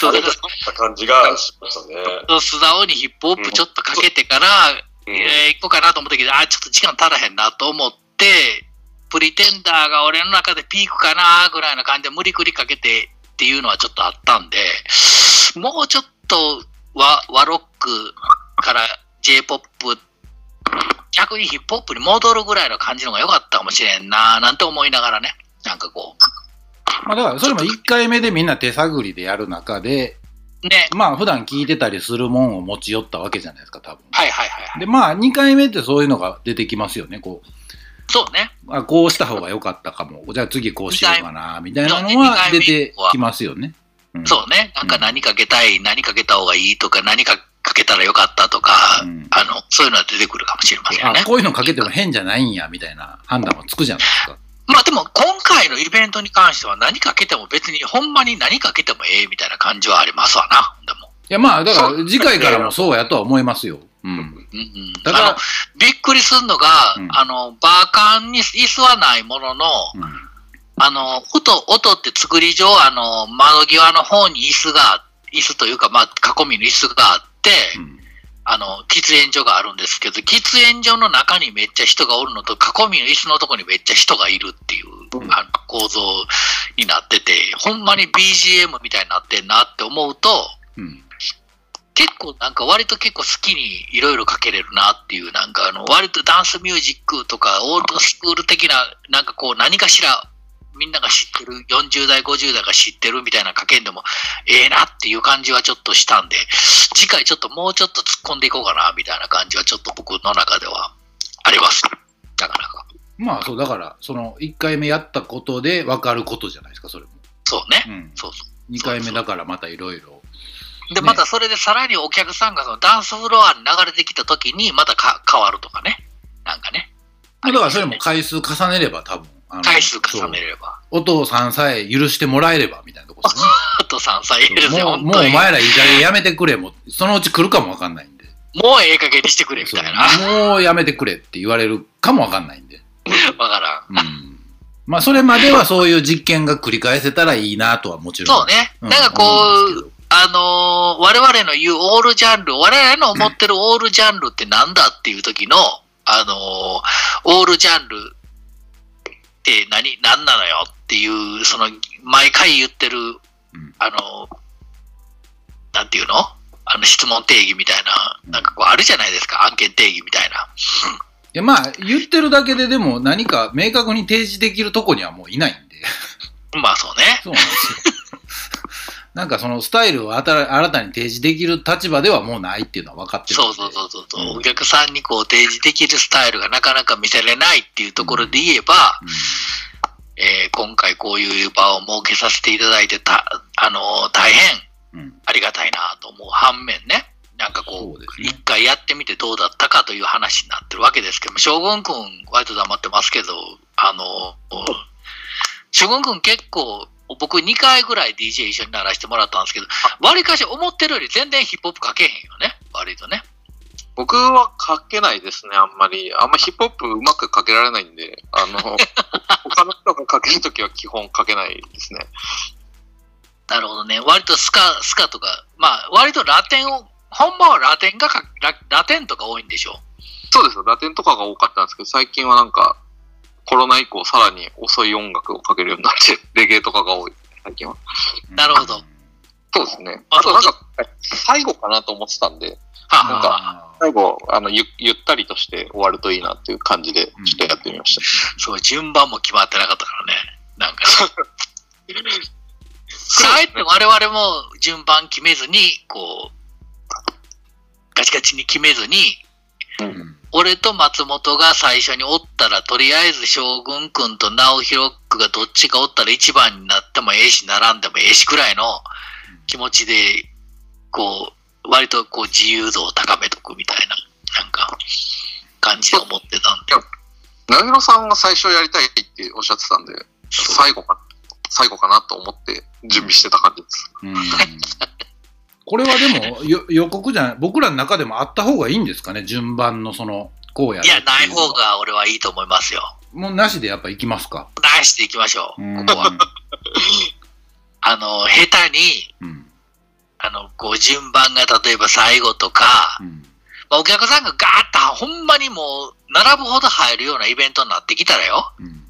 [SPEAKER 2] そう、だか
[SPEAKER 3] な感じがしましたね。
[SPEAKER 2] ら、素直にヒップホップちょっとかけてから、
[SPEAKER 3] うん
[SPEAKER 2] えー行こうかなと思ったけど、あーちょっと時間足らへんなと思って、プリテンダーが俺の中でピークかなぐらいな感じで無理くりかけてっていうのはちょっとあったんで、もうちょっと和和ロックから J-POP、逆にヒップホップに戻るぐらいの感じの方が良かったかもしれんななんて思いながらね、なんかこ
[SPEAKER 1] まあだから、それも1回目でみんな手探りでやる中で、
[SPEAKER 2] う、ね、
[SPEAKER 1] まあ普段聞いてたりするもんを持ち寄ったわけじゃないですか、多分。
[SPEAKER 2] はいはいはいはい。
[SPEAKER 1] で、まあ2回目ってそういうのが出てきますよね、こう。
[SPEAKER 2] そうね。
[SPEAKER 1] あこうした方が良かったかも。じゃあ次こうしようかな、みたいなのは
[SPEAKER 2] ね
[SPEAKER 1] 出てきますよね。うん
[SPEAKER 2] そうね。なんか何かけたい、何かけた方がいいとか、何かかけたらよかったとか、
[SPEAKER 1] うん
[SPEAKER 2] あの、そういうのは出てくるかもしれませんね
[SPEAKER 1] あ、。こういうのかけても変じゃないんや、みたいな判断はつくじゃないですか。
[SPEAKER 2] まあでも今回のイベントに関しては何かけても別にほんまに何かけてもええみたいな感じはありますわな。でも。
[SPEAKER 1] いや、まあ、だから次回からもそうやとは思いますよ。うん。
[SPEAKER 2] うんうん。
[SPEAKER 1] だから
[SPEAKER 2] びっくりするのが、
[SPEAKER 1] うん
[SPEAKER 2] あの、バーカンに椅子はないものの、
[SPEAKER 1] うん
[SPEAKER 2] あの、音、音って作り上、あの、窓際の方に椅子が、椅子というか、まあ、囲みの椅子があっあの、喫煙所があるんですけど、喫煙所の中にめっちゃ人がおるのと、囲みの椅子のとこにめっちゃ人がいるっていう、
[SPEAKER 1] うん
[SPEAKER 2] あの構造になってて、ほんまに BGM みたいになってんなって思うと、
[SPEAKER 1] うん。
[SPEAKER 2] 結構なんか割と結構好きにいろいろかけれるなっていう、なんかあの、割とダンスミュージックとか、オールドスクール的な、なんかこう何かしら、みんなが知ってる、40代、50代が知ってるみたいなかけんでも、ええなっていう感じはちょっとしたんで、次回ちょっともうちょっと突っ込んでいこうかなみたいな感じはちょっと僕の中ではあります。なかなか。
[SPEAKER 1] まあ、そう、だから、その1回目やったことで分かることじゃないですか、それも。
[SPEAKER 2] そうね。
[SPEAKER 1] うん。
[SPEAKER 2] そうそう。
[SPEAKER 1] 2回目だからまたいろいろ。
[SPEAKER 2] で、
[SPEAKER 1] ね
[SPEAKER 2] またそれでさらにお客さんがそのダンスフロアに流れてきた時にまたか変わるとかね。なんかね。
[SPEAKER 1] だからそれも回数重ねれば多分。あの
[SPEAKER 2] 回数重ねれば。
[SPEAKER 1] お父さんさえ許してもらえればみたいなとこですね。
[SPEAKER 2] あと3歳ですよ、
[SPEAKER 1] もう、もう。お前らいい加減やめてくれ。もう、そのうち来るかもわかんないんで。
[SPEAKER 2] もうええ加減にしてくれみたいな。
[SPEAKER 1] もうやめてくれって言われるかもわかんないんで。
[SPEAKER 2] わからん。
[SPEAKER 1] うん。まあ、それまではそういう実験が繰り返せたらいいなとはもちろん。
[SPEAKER 2] そうね。
[SPEAKER 1] うん
[SPEAKER 2] なんかこう、あのー我々の言うオールジャンル、我々の思ってるオールジャンルってなんだっていう時の、あのーオールジャンルって何、何なのよっていう、その、毎回言ってる、
[SPEAKER 1] ん
[SPEAKER 2] あのーなんていうの？あの質問定義みたいな、なんかこうあるじゃないですか、案件定義みたいな。
[SPEAKER 1] いや、まあ、言ってるだけででも何か明確に提示できるとこにはもういないんで。
[SPEAKER 2] まあそうね。
[SPEAKER 1] そうなんですよ。なんかそのスタイルを新新たに提示できる立場ではもうないっていうのは分かってる。
[SPEAKER 2] そうそうそうそう、
[SPEAKER 1] うん
[SPEAKER 2] お客さんにこう提示できるスタイルがなかなか見せれないっていうところで言えば、えー今回こういう場を設けさせていただいてた、あのー大変
[SPEAKER 1] うん。うん。
[SPEAKER 2] ありがたいなと思う反面ね、なんかこう、一回やってみてどうだったかという話になってるわけですけども、将軍くん、割と黙ってますけど、あのー、将軍くん結構、僕2回ぐらい DJ 一緒にならせてもらったんですけど、割かし思ってるより全然ヒップホップかけへんよね、割とね。
[SPEAKER 4] 僕は書けないですね、あんまり。あんまヒップホップうまく書けられないんで、あの、他の人が書けるときは基本書けないですね。
[SPEAKER 2] なるほどね。割とスカ、スカとか、まあ、割とラテンを、本場はラテンがかラ、ラテンとか多いんでしょ？
[SPEAKER 4] そうですよ、ラテンとかが多かったんですけど、最近はなんか、コロナ以降さらに遅い音楽をかけるようになって、レゲエとかが多い、最近は。
[SPEAKER 2] なるほど。
[SPEAKER 4] そうですね。
[SPEAKER 2] あ
[SPEAKER 4] あとなんか、最後かなと思ってたんで、
[SPEAKER 2] は
[SPEAKER 4] なんか
[SPEAKER 1] あ
[SPEAKER 4] 最後、あのゆ、ゆったりとして終わるといいなっていう感じで、ちょっとやってみました。
[SPEAKER 2] そう、順番も決まってなかったからね。なんか、あえて我々も順番決めずに、こう、ガチガチに決めずに、
[SPEAKER 1] うん
[SPEAKER 2] 俺と松本が最初におったら、とりあえず将軍くんと直弘くがどっちがおったら一番になってもええし、並んでもええしくらいの気持ちで、こう、割とこう自由度を高めとくみたいな、なんか、感じで思ってたんで。
[SPEAKER 4] 長広さんは最初やりたいっておっしゃってたんで、最後か、最後かなと思って準備してた感じです。
[SPEAKER 1] うんこれはでもよ予告じゃない、僕らの中でもあった方がいいんですかね、順番のその、こうやる
[SPEAKER 2] いや、ない方が俺はいいと思いますよ。
[SPEAKER 1] もうなしでやっぱ行きますか？
[SPEAKER 2] 出していきましょう、
[SPEAKER 1] うん
[SPEAKER 2] ここは。あの、下手に、
[SPEAKER 1] うん。
[SPEAKER 2] あの、こう順番が例えば最後とか、
[SPEAKER 1] うん。
[SPEAKER 2] まあ、お客さんがガーッとほんまにもう並ぶほど入るようなイベントになってきたらよ、
[SPEAKER 1] うん。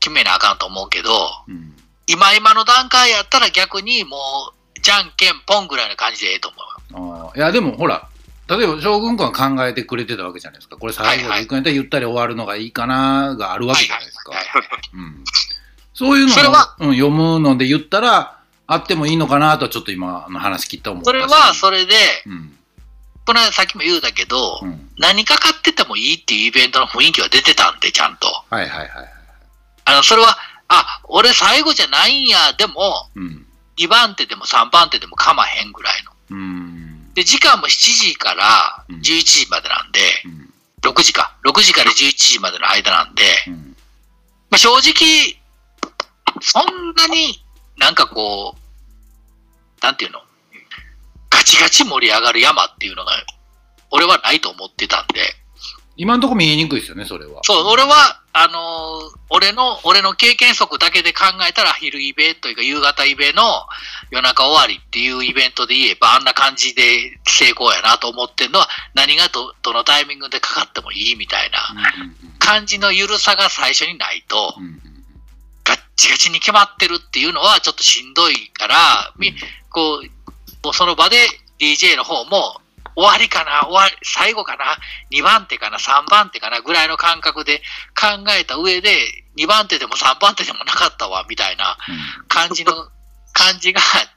[SPEAKER 2] 決めなあかんと思うけど、
[SPEAKER 1] うん。
[SPEAKER 2] 今今の段階やったら逆にもう、じゃんけんぽんぐらいの感じでええと思うよ。
[SPEAKER 1] あーいや、でもほら、例えば将軍君は考えてくれてたわけじゃないですか。これ最後で行くんやったらゆったり終わるのがいいかながあるわけじゃないですか。そういうのをうん、読むので言ったら、あってもいいのかなとちょっと今の話聞いた思ったし
[SPEAKER 2] それはそれで、
[SPEAKER 1] うん。
[SPEAKER 2] この間さっきも言うたけど、
[SPEAKER 1] うん。
[SPEAKER 2] 何かかっててもいいっていうイベントの雰囲気は出てたんで、ちゃんと。
[SPEAKER 1] はいはいはいはい。
[SPEAKER 2] あの、それは、あ、俺最後じゃないんや、でも、
[SPEAKER 1] うん。
[SPEAKER 2] 2番手でも3番手でも構わへんぐらいの。
[SPEAKER 1] うん。
[SPEAKER 2] で、時間も7時から
[SPEAKER 1] うん
[SPEAKER 2] 11時までなんで、
[SPEAKER 1] うん。
[SPEAKER 2] 6時か。6時から11時までの間なんで、
[SPEAKER 1] うん。
[SPEAKER 2] まあ、正直、そんなになんかこう、なんていうの？ガチガチ盛り上がる山っていうのが、俺はないと思ってたんで、
[SPEAKER 1] 今んとこ見えにくいですよね、それは。
[SPEAKER 2] そう、俺は、あのー俺の、俺の経験則だけで考えたら、昼イベというか夕方イベの夜中終わりっていうイベントで言えば、あんな感じで成功やなと思ってるのは、何がど、どのタイミングでかかってもいいみたいな感じの緩さが最初にないと。ガッチガチに決まってるっていうのはちょっとしんどいから、みこう、もうその場で DJ の方も、終わりかな？終わり、最後かな ?2 番手かな ?3 番手かな？ぐらいの感覚で考えた上で、2番手でも3番手でもなかったわ、みたいな感じの、感じが、多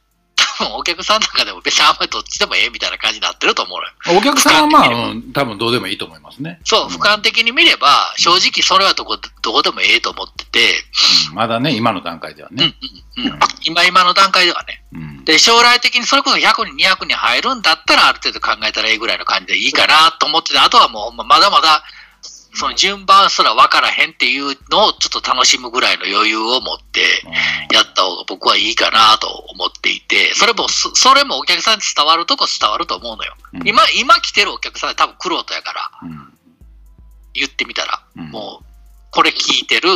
[SPEAKER 2] 分 お客さんの中でも別にあんまりどっちでもええみたいな感じになってると思う。
[SPEAKER 1] お客さんはまあ、うん、多分どうでもいいと思いますね。
[SPEAKER 2] そう、俯瞰的に見れば、正直それはどこ、どこでもええと思ってて、
[SPEAKER 1] うんまだね、今の段階ではね。
[SPEAKER 2] うんうんうん、今今の段階ではね。
[SPEAKER 1] うん。
[SPEAKER 2] で、将来的にそれこそ100人、200人入るんだったら、ある程度考えたらええぐらいの感じでいいかなと思ってて、あとはもう、ままだまだ、その順番すら分からへんっていうのをちょっと楽しむぐらいの余裕を持ってやった方が僕はいいかなと思っていて、それも、そそれもお客さんに伝わるとこ伝わると思うのよ。
[SPEAKER 1] うん
[SPEAKER 2] 今、今来てるお客さん多分クロートやから、
[SPEAKER 1] うん。
[SPEAKER 2] 言ってみたら、
[SPEAKER 1] うん
[SPEAKER 2] もう、これ聞いてる、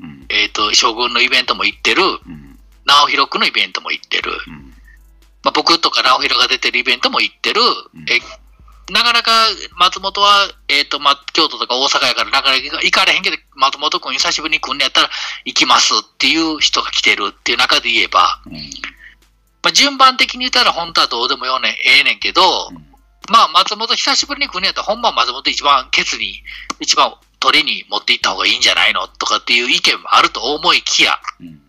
[SPEAKER 1] うん。
[SPEAKER 2] えっ、と、将軍のイベントも行ってる、
[SPEAKER 1] うん。
[SPEAKER 2] 直弘区のイベントも行ってる。
[SPEAKER 1] うん。
[SPEAKER 2] まあ、僕とか直弘が出てるイベントも行ってる、
[SPEAKER 1] ん
[SPEAKER 2] えなかなか松本は、えっ、と、まあ、京都とか大阪やからなかなか行かれへんけど、松本君久しぶりに来んのやったら行きますっていう人が来てるっていう中で言えば、
[SPEAKER 1] うん。
[SPEAKER 2] まあ、順番的に言ったら本当はどうでもよねええねんけど、
[SPEAKER 1] うん
[SPEAKER 2] まあ、松本久しぶりに来んのやったら、本番松本一番ケツに、一番取りに持っていった方がいいんじゃないの？とかっていう意見もあると思いきや、
[SPEAKER 1] うん。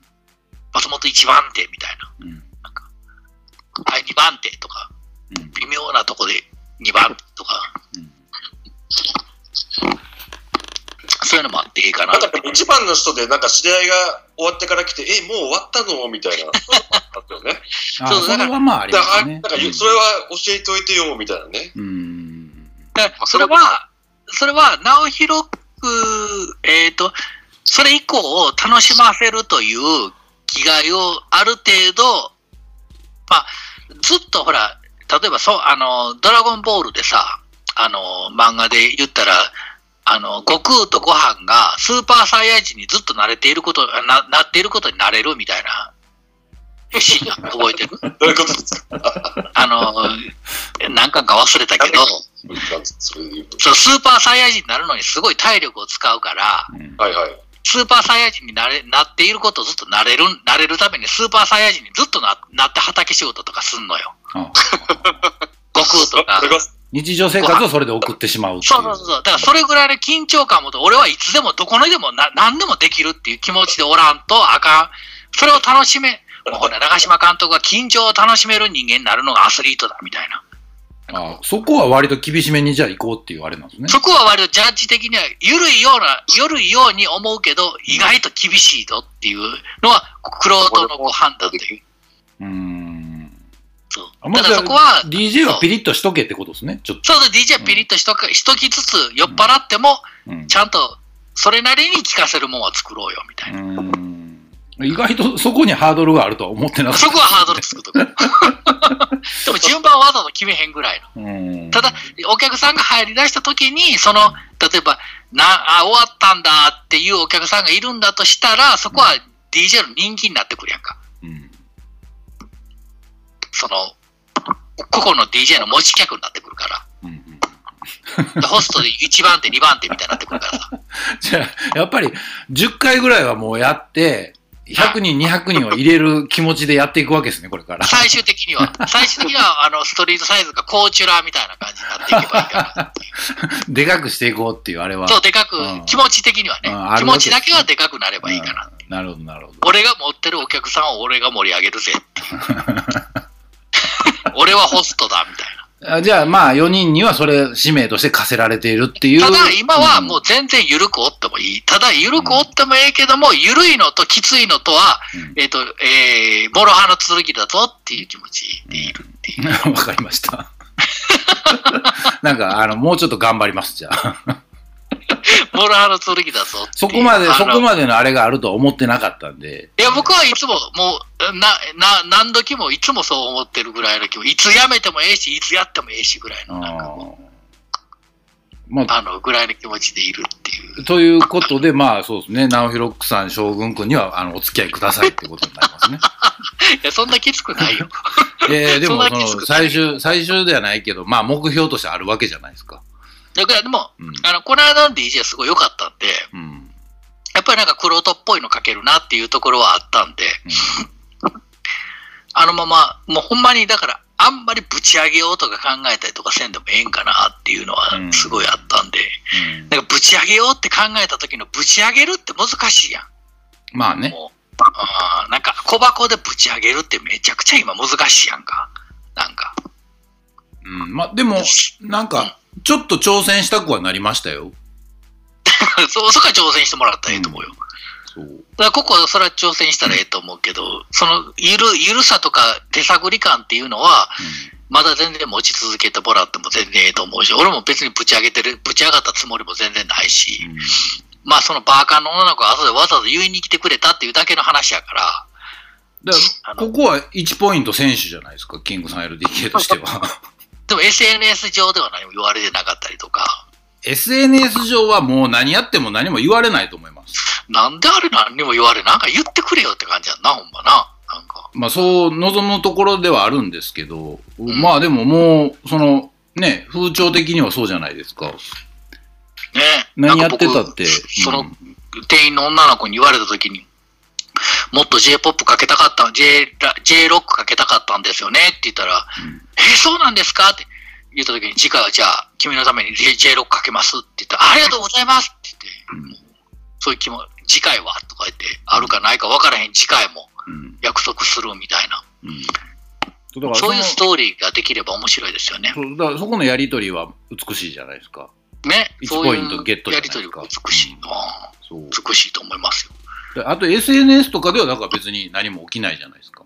[SPEAKER 2] 松本一番手みたいな。
[SPEAKER 1] うん。
[SPEAKER 2] はい、2番手とか、
[SPEAKER 1] うん。
[SPEAKER 2] 微妙なとこで2番とか、
[SPEAKER 1] うん
[SPEAKER 2] そういうのもあっていいかな
[SPEAKER 3] なんかでも一番の人で、なんか知り合いが終わってから来て、え、もう終わったの？みたいな。そういうのもあったよね。
[SPEAKER 1] あ
[SPEAKER 2] そう
[SPEAKER 1] それはまああり
[SPEAKER 3] だから、
[SPEAKER 1] ますね
[SPEAKER 3] なん。かそれは教えておいてよ、みたいなね。
[SPEAKER 1] うん。
[SPEAKER 2] それは、それは、直広く、えっ、と、それ以降を楽しませるという気概をある程度、まあ、ずっとほら、例えばそう、あの、ドラゴンボールでさ、あの、漫画で言ったら、あの、悟空とご飯がスーパーサイヤ人にずっと慣れていること、な、なっていることになれるみたいな、シーン覚えてる？
[SPEAKER 3] どういうことですか？
[SPEAKER 2] あの、何巻か忘れたけど、
[SPEAKER 3] そう
[SPEAKER 2] スーパーサイヤ人になるのにすごい体力を使うから、
[SPEAKER 1] うん
[SPEAKER 3] はいはい。
[SPEAKER 2] スーパーサイヤ人になれなっていることをずっとなれる、なれるためにスーパーサイヤ人にずっとななって畑仕事とかすんのよ。
[SPEAKER 1] あ
[SPEAKER 2] 悟空とか
[SPEAKER 1] 日常生活をそれで送ってしまうってい
[SPEAKER 2] そうそうそう。だからそれぐらいの緊張感もと、俺はいつでもどこにでもな何でもできるっていう気持ちでおらんとあかん。それを楽しめ、もう長嶋監督が緊張を楽しめる人間になるのがアスリートだみたいな。
[SPEAKER 1] あそこは割と厳しめにじゃあ行こうっていうあれなんですね。
[SPEAKER 2] そこは割とジャッジ的には緩いような、緩いように思うけど、意外と厳しいぞっていうのは、クロートの判断という。
[SPEAKER 1] うーん。
[SPEAKER 2] そうだからそこは、
[SPEAKER 1] DJ はピリッとしとけってことですね。ちょっと。
[SPEAKER 2] そうそう、DJ はピリッとしとくしときつつ、酔っ払っても、
[SPEAKER 1] うん
[SPEAKER 2] ちゃんと、それなりに聴かせるもんは作ろうよ、みたいうな。
[SPEAKER 1] 意外とそこにハードルがあるとは思ってなかった。
[SPEAKER 2] そこはハードル作っとく。でも順番はわざと決めへんぐらいの。
[SPEAKER 1] うん
[SPEAKER 2] ただ、お客さんが入り出した時に、その、例えば、な、あ、終わったんだっていうお客さんがいるんだとしたら、そこは DJ の人気になってくるやんか。
[SPEAKER 1] うん
[SPEAKER 2] その、個々の DJ の持ち客になってくるから。
[SPEAKER 1] うんうん
[SPEAKER 2] でホストで1番手、2番手みたいになってくるからさ。
[SPEAKER 1] じゃあ、やっぱり10回ぐらいはもうやって、100人、200人を入れる気持ちでやっていくわけですね、これから。
[SPEAKER 2] 最終的には。最終的には、あの、ストリートサイズがコーチュラーみたいな感じになっていけばいいかなっていう。
[SPEAKER 1] でかくしていこうっていうあれは。
[SPEAKER 2] そう、でかく
[SPEAKER 1] うん、
[SPEAKER 2] 気持ち的にはね
[SPEAKER 1] うんあ。
[SPEAKER 2] 気持ちだけはでかくなればいいかな。
[SPEAKER 1] うんなるほど、なるほど。
[SPEAKER 2] 俺が持ってるお客さんを俺が盛り上げるぜっていう。俺はホストだ、みたいな。
[SPEAKER 1] あじゃあ、まあ、4人にはそれ、使命として課せられているっていう。
[SPEAKER 2] ただ、今はもう
[SPEAKER 1] う
[SPEAKER 2] 全然緩くおってもいい。ただ、緩くおってもええけども、緩いのときついのとは、
[SPEAKER 1] うん
[SPEAKER 2] えっ、と、えー、諸刃の剣だぞっていう気持ちでいるっていう。
[SPEAKER 1] ん。わかりました。なんか、あの、もうちょっと頑張ります、じゃあ。
[SPEAKER 2] 諸刃の剣だぞ
[SPEAKER 1] そこまで、そこまでのあれがあるとは思ってなかったんで。
[SPEAKER 2] いや、僕はいつも、もう、な、な、何時もいつもそう思ってるぐらいの気持ち。いつやめてもええし、いつやってもええしぐらい
[SPEAKER 1] あ
[SPEAKER 2] の、なんかもう、
[SPEAKER 1] ーまあ、
[SPEAKER 2] あの、ぐらいの気持ちでいるっていう。
[SPEAKER 1] ということで、まあ、そうですね。直弘さん、将軍君には、あの、お付き合いくださいってことになりますね。
[SPEAKER 2] いや、そんなきつくないよ。
[SPEAKER 1] えー、でも、その、最終、最終ではないけど、まあ、目標としてあるわけじゃないですか。
[SPEAKER 2] だから、でも、
[SPEAKER 1] うん。
[SPEAKER 2] あの、この間の DJ はすごい良かったんで、
[SPEAKER 1] うん。
[SPEAKER 2] やっぱりなんかクロートっぽいのかけるなっていうところはあったんで、あのまま、もうほんまに、だから、あんまりぶち上げようとか考えたりとかせんでもええんかなっていうのは
[SPEAKER 1] うん
[SPEAKER 2] すごいあったんで、
[SPEAKER 1] うん
[SPEAKER 2] なんかぶち上げようって考えた時のぶち上げるって難しいやん。
[SPEAKER 1] まあね。
[SPEAKER 2] あーなんか小箱でぶち上げるってめちゃくちゃ今難しいやんか。なんか。
[SPEAKER 1] うん。まあ、でも、なんか、ちょっと挑戦したくはなりましたよ。
[SPEAKER 2] そう、そこは挑戦してもらったらええと思うよ。
[SPEAKER 1] そう。
[SPEAKER 2] だからここはそれは挑戦したらええと思うけど、そのゆる、ゆるさとか手探り感っていうのは、まだ全然持ち続けてもらっても全然ええと思うし、俺も別にぶち上げてる、ぶち上がったつもりも全然ないし、
[SPEAKER 1] うん
[SPEAKER 2] まあそのバーカンの女の子が後でわざわざ言いに来てくれたっていうだけの話やから、
[SPEAKER 1] だからここは1ポイント選手じゃないですか、キングさん LDK としては。
[SPEAKER 2] でも SNS 上では何も言われてなかったりとか、
[SPEAKER 1] SNS 上はもう何やっても何も言われないと思います。
[SPEAKER 2] なんであれ何にも言われ、なんか言ってくれよって感じやんな、ほんまな。なんか。
[SPEAKER 1] まあそう望むところではあるんですけど、
[SPEAKER 2] ん
[SPEAKER 1] まあでももう、その、ね、風潮的にはそうじゃないですか。
[SPEAKER 2] ね。
[SPEAKER 1] 何やってたって。
[SPEAKER 2] その
[SPEAKER 1] うん
[SPEAKER 2] 店員の女の子に言われたときに、もっと J-POP かけたかった、J ラ J-ROCK かけたかったんですよね。って言ったら、
[SPEAKER 1] うん。
[SPEAKER 2] えーそうなんですか？って言ったときに、次回はじゃあ、君のために J- J-ROCK かけます。って言ったら、ありがとうございます。って言って、そういう気も、次回はとか言って、あるかないか分からへん次回も
[SPEAKER 1] うん。
[SPEAKER 2] 約束するみたいな、
[SPEAKER 1] うん。そ
[SPEAKER 2] そういう
[SPEAKER 1] の
[SPEAKER 2] ストーリーができれば面白いですよね。
[SPEAKER 1] そうだからそこのやりとりは美しいじゃないですか。
[SPEAKER 2] ね、
[SPEAKER 1] 1
[SPEAKER 2] そうい
[SPEAKER 1] ポイントゲッ
[SPEAKER 2] う
[SPEAKER 1] トじゃないですか。
[SPEAKER 2] やりとりが美しい。
[SPEAKER 1] うん。
[SPEAKER 2] 美しいと思いますよ。
[SPEAKER 1] であと SNS とかではだから別に何も起きないじゃないですか。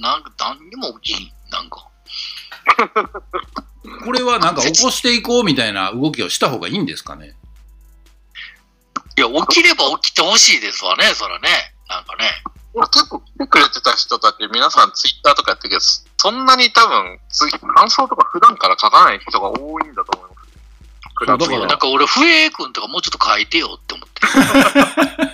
[SPEAKER 2] なんか何にも起きん、なんか。
[SPEAKER 1] これはなんか起こしていこうみたいな動きをした方がいいんですかね。
[SPEAKER 2] いや、起きれば起きてほしいですわね、そらね。なんかね。
[SPEAKER 4] 結構来てくれてた人たち、皆さんツイッターとかやってるけど、そんなに多分、感想とか普段から書かない人が多いんだと思います。
[SPEAKER 1] だから
[SPEAKER 2] なんか俺、笛くんとかもうちょっと書いてよって思って。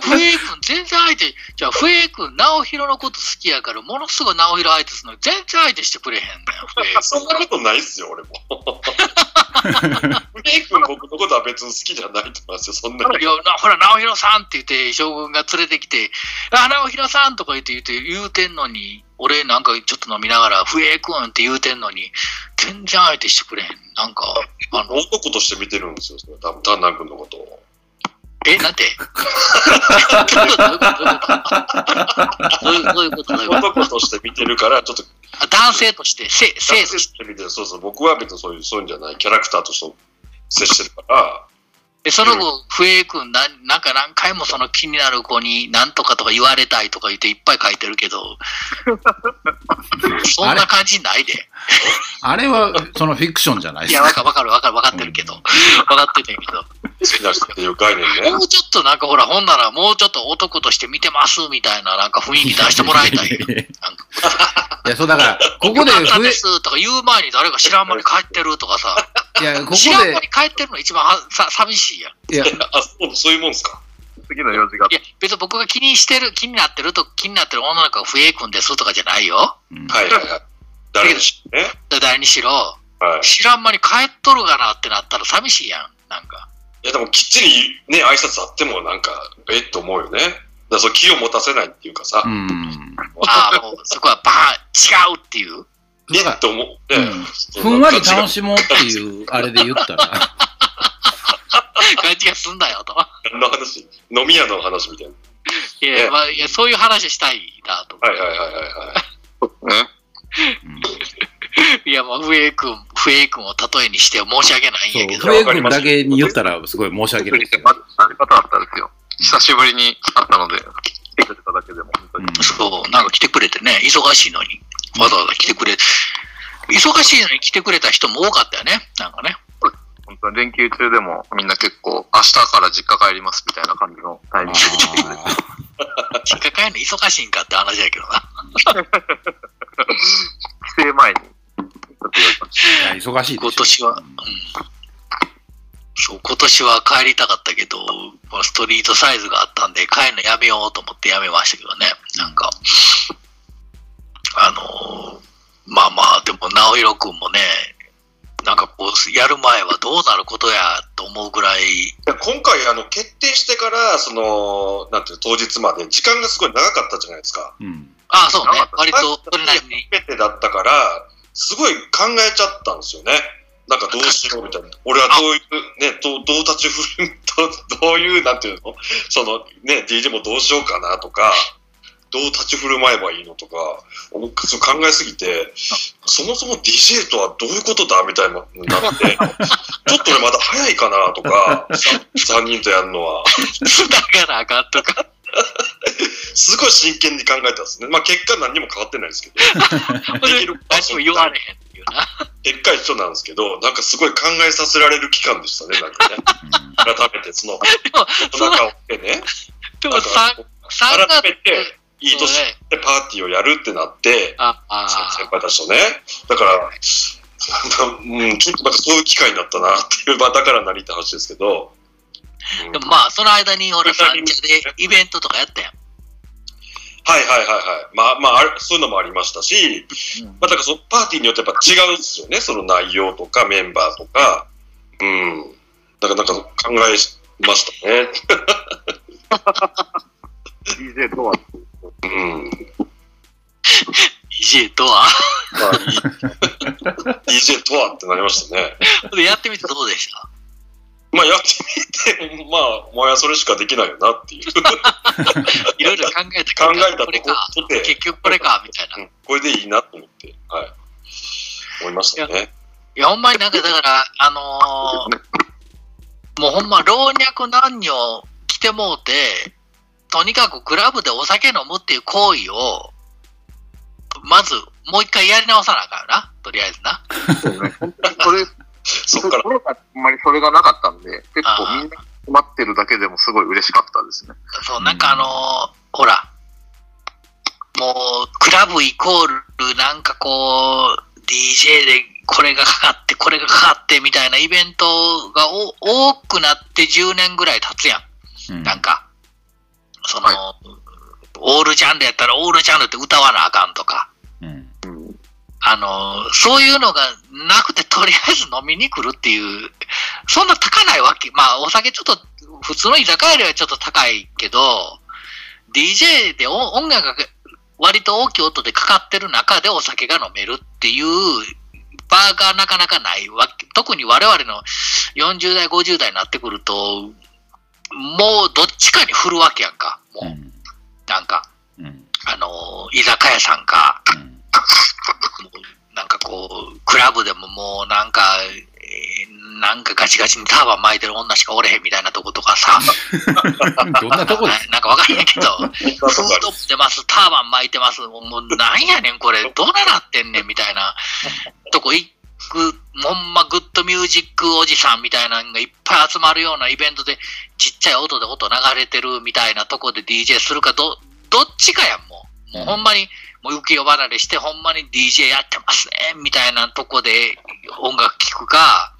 [SPEAKER 2] 笛くん全然相手、じゃあ笛くん、直弘のこと好きやから、ものすごい直弘相手するのに全然相手してくれへんだ。
[SPEAKER 3] そんなことないっすよ、俺も。フレイ君僕のことは別に好きじゃないと思いますよ、そんな。
[SPEAKER 2] いや、なほら、直弘さんって言って、将軍が連れてきて、あ、直弘さんとか言って言って言うてんのに、俺なんかちょっと飲みながら、笛くんって言うてんのに、全然相手してくれへん。なんか、あの、
[SPEAKER 3] 男として見てるんですよ、多分、タンナン君のことを。
[SPEAKER 2] え、なんて？どういうこと？どういうこと？どういうこと？
[SPEAKER 3] 男として見てるから、ちょっと、
[SPEAKER 2] あ男性として、性、性として。
[SPEAKER 3] して見てる。そうそう、僕は別にそういう、そういうんじゃない、キャラクターとして接してるから、
[SPEAKER 2] で、その後、笛くん、なんなんか何回もその気になる子に、なんとかとか言われたいとか言っていっぱい書いてるけど、そんな感じないで。
[SPEAKER 1] あれ？はそのフィクションじゃない
[SPEAKER 2] いや、
[SPEAKER 1] ですか。
[SPEAKER 2] わかるわかるわかるわかってるけど、わかっててんけど、
[SPEAKER 3] 好きな人っていう概念ね
[SPEAKER 2] も。うちょっとなんかほら、ほんならもうちょっと男として見てますみたいななんか雰囲気出してもらいたい
[SPEAKER 1] いや、そうだから、ここで
[SPEAKER 2] よかったで、すとか言う前に誰か知らん間に帰ってるとかさ、
[SPEAKER 1] いや、ここ
[SPEAKER 2] 知らん間に
[SPEAKER 1] で、
[SPEAKER 2] 帰ってるの一番はさ寂しいやん。
[SPEAKER 1] いや、
[SPEAKER 3] あ、そうそういうもんですか？
[SPEAKER 4] 次の用事が
[SPEAKER 2] いや、別に僕が気にしてる、気になってると、気になってる女の子が笛くんですとかじゃないよ。
[SPEAKER 1] うん
[SPEAKER 3] はいはいはい。誰でしょうね。
[SPEAKER 2] 誰にしろ、
[SPEAKER 3] はい。
[SPEAKER 2] 知らん間に帰っとるがなってなったら寂しいやん。なんか。
[SPEAKER 3] いや、でもきっちりね、挨拶あってもなんか、えっと思うよね。だそう気を持たせないっていうかさ
[SPEAKER 1] う、ん。
[SPEAKER 2] ああ、もうそこはバーン、違うっていう。
[SPEAKER 3] えっと思って、
[SPEAKER 1] うん
[SPEAKER 3] そ
[SPEAKER 1] ふんわり楽
[SPEAKER 3] し
[SPEAKER 1] しもうっていう、あれで言ったら、
[SPEAKER 2] 感じがすんだよと。
[SPEAKER 3] 何の話？飲み屋の話みたいな。
[SPEAKER 2] いや、まあ、いやそういう話したいなと。
[SPEAKER 3] はいはいはいはいはい。
[SPEAKER 4] ね。
[SPEAKER 1] うん
[SPEAKER 2] いや、まあ、笛くん、笛くんを例えにして申し訳ないんやけ、ど。
[SPEAKER 1] 笛君だけに言ったらすごい申し訳ないですよ。
[SPEAKER 4] あったんですよ。久しぶりに会ったので、来てくれただけでも本当に。
[SPEAKER 1] うん
[SPEAKER 2] そう、なんか来てくれてね、忙しいのに、わざわざ来てくれ、忙しいのに来てくれた人も多かったよね、なんかね。
[SPEAKER 4] 本当に連休中でもみんな結構、明日から実家帰りますみたいな感じのタイミングで来てくれて。
[SPEAKER 1] あ
[SPEAKER 2] 実家帰るの忙しいんかって話やけどな。
[SPEAKER 4] 帰省前に、っと言われまし
[SPEAKER 1] ーいや忙しい
[SPEAKER 2] 今年は、うん。そう、今年は帰りたかったけど、ストリートサイズがあったんで、帰るのやめようと思ってやめましたけどね。なんか、あのーまあまあ、でも、直弘くんもね、なんかこう、やる前はどうなることやと思うぐらい、
[SPEAKER 3] いや今回あの決定してからそのなんていうの当日まで時間がすごい長かったじゃないですか。
[SPEAKER 1] うん。
[SPEAKER 2] ああ、そうね割とそれなりに。
[SPEAKER 3] 初めてだったからすごい考えちゃったんですよね。なんかどうしようみたいな。俺はどういうねどうどう立ち振るどう どういうなんていうの？そのね DJ もどうしようかなとか。どう立ち振る舞えばいいのとか、考えすぎて、そもそも DJ とはどういうことだみたいなになって、ちょっと俺まだ早いかなとか、3人とやるのは。
[SPEAKER 2] つながらあかんとか。
[SPEAKER 3] すごい真剣に考えたんですね。まあ結果何にも変わってないですけど、
[SPEAKER 2] 何も言われへんっていうな。
[SPEAKER 3] 結果一緒なんですけど、なんかすごい考えさせられる期間でしたね、なんかね。改めてその、大人が起きてね、
[SPEAKER 2] でも
[SPEAKER 3] なんか
[SPEAKER 2] さ3
[SPEAKER 3] 改
[SPEAKER 2] 月
[SPEAKER 3] めていい年でパーティーをやるってなって、先輩たちとね。だから、うん、ちょっとなんかそういう機会になったなっていう、まあだからなりって話ですけど、うん
[SPEAKER 2] でもまあ、その間に、ほら、三茶でイベントとかやったやん。
[SPEAKER 3] はいはいはいはい。まあまあそういうのもありましたし、
[SPEAKER 2] うん
[SPEAKER 3] まあ、だからそのパーティーによってやっぱ違うんですよね。その内容とかメンバーとか。うん。だからなんか考えましたね。
[SPEAKER 4] DJ とは？
[SPEAKER 3] うん。
[SPEAKER 2] DJ とは？
[SPEAKER 3] まあ、い DJ とはってなりましたね。
[SPEAKER 2] でやってみてどうでした？
[SPEAKER 3] まあやってみて、まあ、もやそれしかできないよなっていう。
[SPEAKER 2] いろいろ考えた
[SPEAKER 3] 考えたと
[SPEAKER 2] これか結局これかみたいな。い
[SPEAKER 3] うんこれでいいなと思って、はい。思いましたね。
[SPEAKER 2] や、ほんまになんかだから、あのーもうほんま老若男女来てもうて、とにかくクラブでお酒飲むっていう行為を、まずもう一回やり直さなあかんよな、とりあえずな。
[SPEAKER 4] それ、
[SPEAKER 3] そっから
[SPEAKER 4] コロナあんまりそれがなかったんで、結構みんな待ってるだけでもすごい嬉しかったですね。
[SPEAKER 2] そう、なんかあのーほら、もう、クラブイコール、なんかこう、DJ でこれがかかって、これがかかってみたいなイベントがお多くなって10年ぐらい経つやん。
[SPEAKER 1] うん
[SPEAKER 2] なんか、その、
[SPEAKER 4] は
[SPEAKER 2] オールジャンルやったらオールジャンルって歌わなあかんとか、
[SPEAKER 1] うん
[SPEAKER 4] うん。
[SPEAKER 2] あの、そういうのがなくて、とりあえず飲みに来るっていう、そんな高ないわけ。まあ、お酒ちょっと、普通の居酒屋よりはちょっと高いけど、DJ で音音楽が割と大きい音でかかってる中でお酒が飲めるっていう場がなかなかないわけ。特に我々の40代、50代になってくると、もうどっちかに振るわけやんか。もう、
[SPEAKER 1] うん
[SPEAKER 2] なんか、
[SPEAKER 1] うん
[SPEAKER 2] あの、居酒屋さんか、
[SPEAKER 1] うん
[SPEAKER 2] なんかこう、クラブでももうなんか、えーなんかガチガチにターバン巻いてる女しかおれへんみたいなとことかさ、
[SPEAKER 1] どんなとこです
[SPEAKER 2] なんかわからへんけど、フードってます、ターバン巻いてます、もうなんやねんこれ、どうなってんねんみたいな。とこ行く、ほんまグッドミュージックおじさんみたいなのがいっぱい集まるようなイベントで、ちっちゃい音で音流れてるみたいなとこで DJ するか、ど、どっちかやん、もう。もうほんまに、もう浮世離れして、ほんまに DJ やってますね、みたいなとこで音楽聴くか、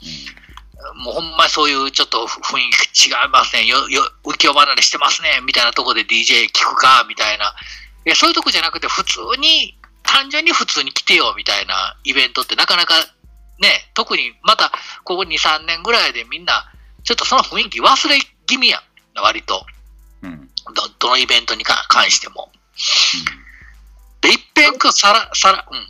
[SPEAKER 2] もうほんまにそういうちょっと雰囲気違いますね、よよ浮世離れしてますね、みたいなとこで DJ 聴くか、みたいな。いや、そういうとこじゃなくて、普通に、単純に普通に来てよ、みたいなイベントってなかなかね、特にまた、ここ2、3年ぐらいでみんな、ちょっとその雰囲気忘れ気味やん、割と。
[SPEAKER 1] うんうん
[SPEAKER 2] どどのイベントにか関しても。で、いっぺんくさら、さら、うん。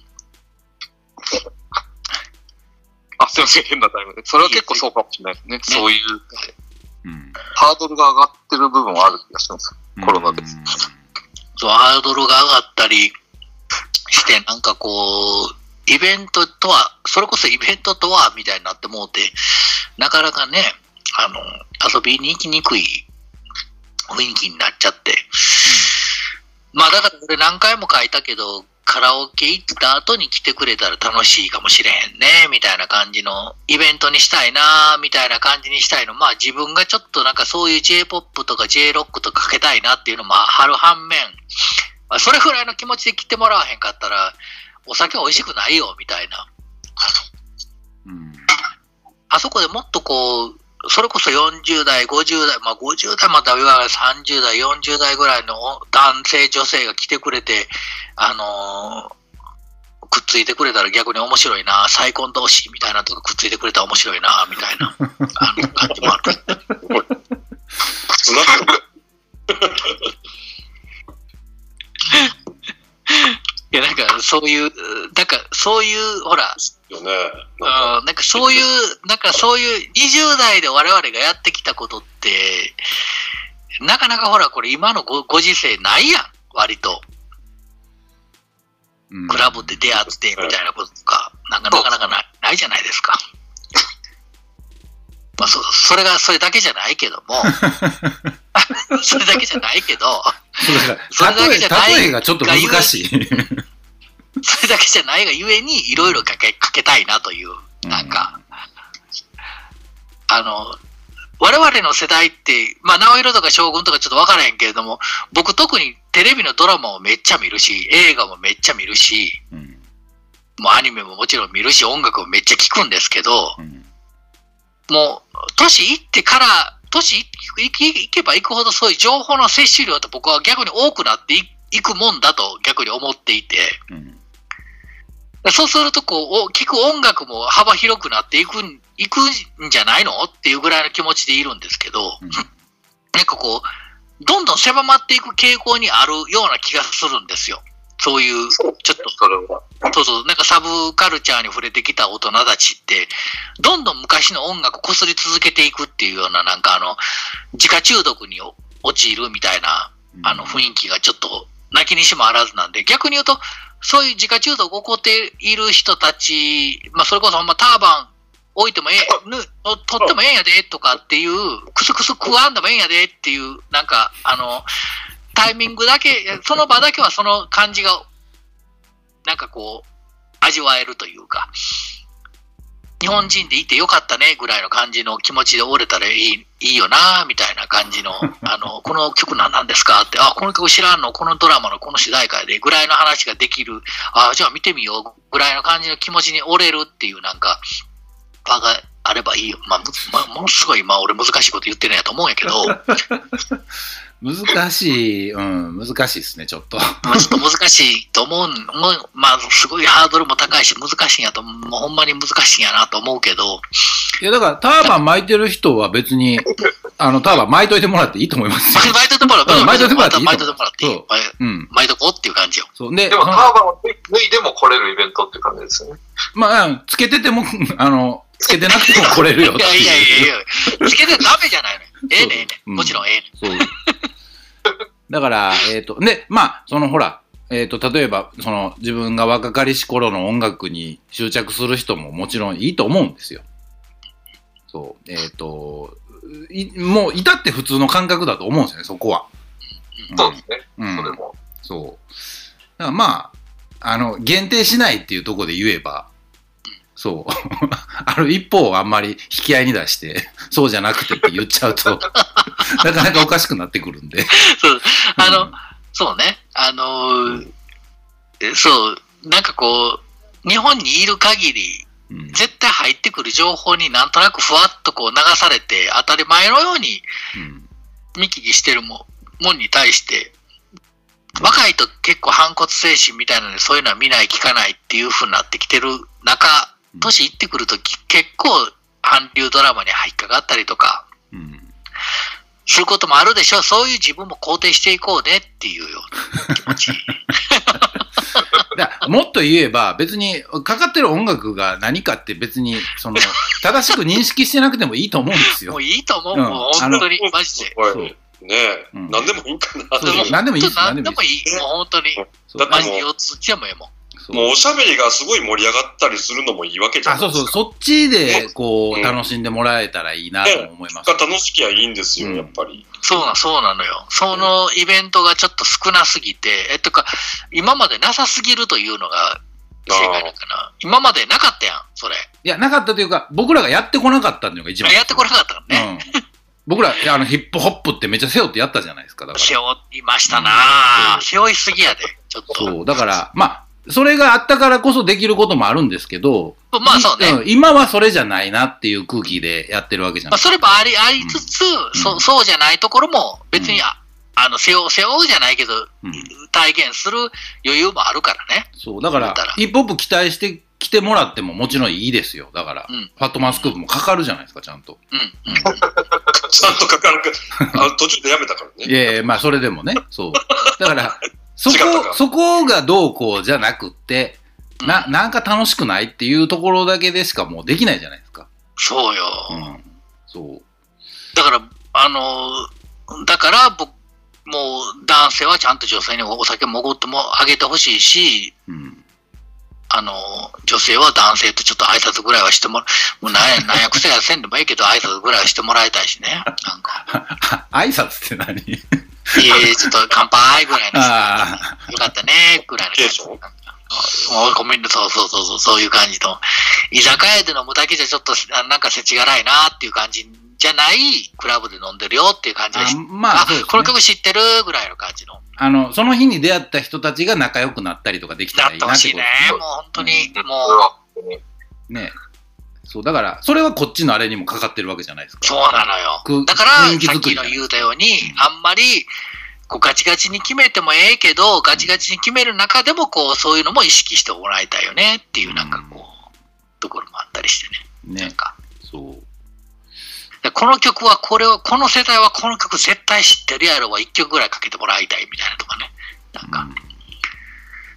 [SPEAKER 4] あ、すいません、変なタイムで。それは結構そうかもしれないですね。そういう
[SPEAKER 1] うん
[SPEAKER 4] ハードルが上がってる部分はある気がします。コロナで
[SPEAKER 2] そう、ハードルが上がったりして、なんかこう、イベントとは、それこそイベントとは、みたいになってもうて、なかなかね、あの、遊びに行きにくい雰囲気になっちゃって。まあだから俺何回も書いたけど、カラオケ行った後に来てくれたら楽しいかもしれへんね、みたいな感じのイベントにしたいな、みたいな感じにしたいの。まあ自分がちょっとなんかそういう J-POP とか J-ROCK とかかけたいなっていうのもある反面、まあそれぐらいの気持ちで来てもらわへんかったら、お酒美味しくないよ、みたいな。
[SPEAKER 1] うん
[SPEAKER 2] あそこでもっとこう、それこそ40代、50代、まあ50代また言わない30代、40代ぐらいの男性、女性が来てくれて、あのーくっついてくれたら逆に面白いな、再婚同士みたいなとかくっついてくれたら面白いな、みたいな、あの感じもある。いや、なんかそういう、なんかそういう、ほら、
[SPEAKER 3] よね。なんか
[SPEAKER 2] うんなんかそういう、なんかそういう20代で我々がやってきたことって、なかなかほら、これ今のごご時世ないやん、割と。
[SPEAKER 1] うん
[SPEAKER 2] クラブで出会ってみたいなこととか、なんかなかなかないないじゃないですか。まあそ、それがそれだけじゃないけども、それだけじゃないけど、
[SPEAKER 1] それ
[SPEAKER 2] だけじゃない
[SPEAKER 1] 例え例えがちょっと難しい。
[SPEAKER 2] それだけじゃないがゆえに、いろいろかけかけたいなという、なんか、あの、我々の世代って、まあ、直色とか将軍とかちょっとわからへんけれども、僕特にテレビのドラマをめっちゃ見るし、映画もめっちゃ見るし、
[SPEAKER 1] うん。
[SPEAKER 2] もうアニメももちろん見るし、音楽もめっちゃ聞くんですけど、
[SPEAKER 1] うん。
[SPEAKER 2] もう、年いってから、年いいいけばいくほどそういう情報の摂取量って僕は逆に多くなっていくもんだと逆に思っていて、
[SPEAKER 1] うん。
[SPEAKER 2] そうするとこう、お聞く音楽も幅広くなっていくん、いくんじゃないの？っていうぐらいの気持ちでいるんですけど、
[SPEAKER 1] うん。
[SPEAKER 2] なんかこう、どんどん狭まっていく傾向にあるような気がするんですよ。そういう、ちょっと。
[SPEAKER 4] そ
[SPEAKER 2] うそう、なんかサブカルチャーに触れてきた大人たちって、どんどん昔の音楽をこすり続けていくっていうような、なんかあの、自家中毒に陥るみたいな、あの雰囲気がちょっと、泣きにしもあらずなんで、逆に言うと、そういう自家中毒起こっている人たち、まあ、それこそほんまターバン置いてもええ、取ってもええんやで、とかっていう、クスクス食わんでもええんやでっていう、なんか、あの、タイミングだけ、その場だけはその感じが、なんかこう、味わえるというか、日本人でいてよかったねぐらいの感じの気持ちで折れたらいいいいよなみたいな感じの、あの、この曲何なんですか？って、あ、この曲知らんの？このドラマのこの主題歌でぐらいの話ができる、あ、じゃあ見てみようぐらいの感じの気持ちに折れるっていうなんか、場があればいいよ。まあ、むまあ、ものすごい今俺難しいこと言ってるんやと思うんやけど、
[SPEAKER 1] 難しい、うん、難しいですね、ちょっと。
[SPEAKER 2] まあちょっと難しいと思う、もうまあ、すごいハードルも高いし、難しいんやと、もうほんまに難しいんやなと思うけど、
[SPEAKER 1] いや、だから、ターバン巻いてる人は別に、あの、ターバン巻いといてもらっていいと思いますよ。
[SPEAKER 2] 巻いといてもらう。
[SPEAKER 1] うん巻いといてもらっていい
[SPEAKER 2] 巻いといてもらっていい。巻い
[SPEAKER 1] うん。
[SPEAKER 2] 巻いとこうっていう感じよ。
[SPEAKER 1] そう。で、
[SPEAKER 4] でも、ターバンを脱いでも来れるイベントって感じですよね。
[SPEAKER 1] まあ、つけてても、あの、つけてなくても来れるよっていう。
[SPEAKER 2] いやいやいやいや、つけてダメじゃないのよ。ええねんええね。もちろんええねん。
[SPEAKER 1] そう。だから、えっ、と、で、まあ、そのほら、えっ、と、例えば、その、自分が若かりし頃の音楽に執着する人ももちろんいいと思うんですよ。そう。えっ、と、いもう、至って普通の感覚だと思うんですよね、そこは。
[SPEAKER 4] そうですね。
[SPEAKER 1] うん。
[SPEAKER 4] それも。
[SPEAKER 1] そう。だからまあ、あの、限定しないっていうところで言えば、そう。ある一方をあんまり引き合いに出して、そうじゃなくてって言っちゃうと、なかなかおかしくなってくるんで。
[SPEAKER 2] そう、あの、
[SPEAKER 1] うん。
[SPEAKER 2] そうね。あのそう、なんかこう、日本にいる限り、
[SPEAKER 1] うん。
[SPEAKER 2] 絶対入ってくる情報になんとなくふわっとこう流されて、当たり前のように
[SPEAKER 1] うん。
[SPEAKER 2] 見聞きしてるももんに対して、若いと結構反骨精神みたいなので、そういうのは見ない、聞かないっていう風になってきてる中、年いってくるとき結構韓流ドラマに入っかかったりとか、
[SPEAKER 1] うん
[SPEAKER 2] することもあるでしょう。そういう自分も肯定していこうねっていうような気持ち。
[SPEAKER 1] もっと言えば、別にかかってる音楽が何かって別に、その、正しく認識してなくてもいいと思うんですよ
[SPEAKER 2] もう。いいと思う。
[SPEAKER 1] うん
[SPEAKER 2] もう本当に、マジで。
[SPEAKER 3] ねえ、
[SPEAKER 1] うん
[SPEAKER 3] 何でもいいかな。
[SPEAKER 1] 何でもいいです
[SPEAKER 2] 何でもいい。
[SPEAKER 3] も
[SPEAKER 2] う本当に。マジで4つちでもええもん。
[SPEAKER 1] そう
[SPEAKER 3] もうおしゃべりがすごい盛り上がったりするのもいいわけじゃ
[SPEAKER 1] あ、そうそう、
[SPEAKER 3] ないですか。
[SPEAKER 1] そっちで、こう、
[SPEAKER 3] うん
[SPEAKER 1] 楽しんでもらえたらいいなと思います。
[SPEAKER 3] が楽しきゃいいんですよ、
[SPEAKER 1] うん
[SPEAKER 3] やっぱり。
[SPEAKER 2] そうな、そうなのよ。そのイベントがちょっと少なすぎて、えっとか、今までなさすぎるというのが正解なのかな。今までなかったやん、それ。
[SPEAKER 1] いや、なかったというか、僕らがやってこなかったのが一番。
[SPEAKER 2] やってこなかったからね。
[SPEAKER 1] うん。僕ら、あの、ヒップホップってめっちゃ背負ってやったじゃないですか。だから。
[SPEAKER 2] 背負いましたな
[SPEAKER 1] うん
[SPEAKER 2] ぁ。背負いすぎやで、ちょっと。
[SPEAKER 1] そう。だから、まあ、それがあったからこそできることもあるんですけど、
[SPEAKER 2] まあそうね。
[SPEAKER 1] ん今はそれじゃないなっていう空気でやってるわけじゃ
[SPEAKER 2] まあ、
[SPEAKER 1] ない
[SPEAKER 2] それもあり、ありつつ、そそうじゃないところも別に、
[SPEAKER 1] うん
[SPEAKER 2] ああの、背負う、背負うじゃないけど、
[SPEAKER 1] うん
[SPEAKER 2] 体現する余裕もあるからね。
[SPEAKER 1] そう。だから
[SPEAKER 2] 言うたら、
[SPEAKER 1] ヒップホップ期待して来てもらってももちろんいいですよ。だから、
[SPEAKER 2] うん
[SPEAKER 1] ファットマンスクープもかかるじゃないですか、ちゃんと。
[SPEAKER 2] うん。うん。
[SPEAKER 3] ちゃんとかかるか、あ途中でやめたからね。
[SPEAKER 1] いやいや、まあ、それでもね。そう。だから、そこ、そこがどうこうじゃなくって、な、
[SPEAKER 2] うん
[SPEAKER 1] なんか楽しくないっていうところだけでしかもうできないじゃないですか。
[SPEAKER 2] そうよ。
[SPEAKER 1] うん。そう。
[SPEAKER 2] だから、あの、だから僕、もう男性はちゃんと女性にお酒もおごってもあげてほしいし、
[SPEAKER 1] うん。
[SPEAKER 2] あの、女性は男性とちょっと挨拶ぐらいはしてもらもうなんや、なんや癖やせんでもいいけど、挨拶ぐらいはしてもらいたいしね。なんか、
[SPEAKER 1] 挨拶って何？
[SPEAKER 2] いえ、ちょっと乾杯ぐらいの。
[SPEAKER 1] あ
[SPEAKER 2] よかったね、ぐらいの感じ。もうごめんね、そうそうそうそう、そういう感じの。居酒屋で飲むだけじゃちょっと、あなんか世知辛いなっていう感じじゃない、クラブで飲んでるよっていう感じで
[SPEAKER 1] あ
[SPEAKER 2] し
[SPEAKER 1] まあ、そうです
[SPEAKER 2] この
[SPEAKER 1] ね。
[SPEAKER 2] 曲知ってるぐらいの感じの。
[SPEAKER 1] あの、その日に出会った人たちが仲良くなったりとかできた
[SPEAKER 2] な
[SPEAKER 1] らいいなってこと
[SPEAKER 2] ってほしいね。もう本当に、
[SPEAKER 4] それ
[SPEAKER 2] もう、
[SPEAKER 1] ね。そう、だから、それはこっちのあれにもかかってるわけじゃないですか。
[SPEAKER 2] そうなのよ
[SPEAKER 1] く。
[SPEAKER 2] だから、さっきの言うたように、あんまり、こうガチガチに決めてもええけど、ガチガチに決める中でも、こう、そういうのも意識してもらいたいよねっていう、なんかこう、ところもあったりしてね。なん
[SPEAKER 1] ね。
[SPEAKER 2] か、
[SPEAKER 1] そう。
[SPEAKER 2] でこの曲はこれを、この世代はこの曲絶対知ってるやろは1曲ぐらいかけてもらいたいみたいなとかね。なんか、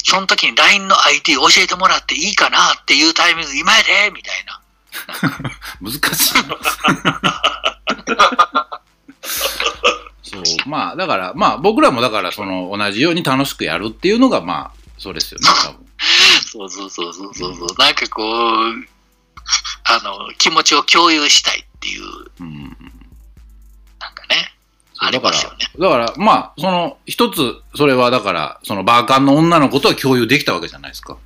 [SPEAKER 2] その時に LINE の ID 教えてもらっていいかなっていうタイミング今やでみたいな。
[SPEAKER 1] 難しいな。そう。まあ、だから、まあ、僕らもだから、その、同じように楽しくやるっていうのが、まあ、そうですよね、多分。
[SPEAKER 2] そうそうそうそうそうそう。なんかこう、あの、気持ちを共有したいっていう、
[SPEAKER 1] うん。
[SPEAKER 2] なんかね、あり
[SPEAKER 1] そうだから
[SPEAKER 2] ますよね。、
[SPEAKER 1] だから、まあ、その、一つ、それはだから、その、バーカンの女の子とは共有できたわけじゃないですか。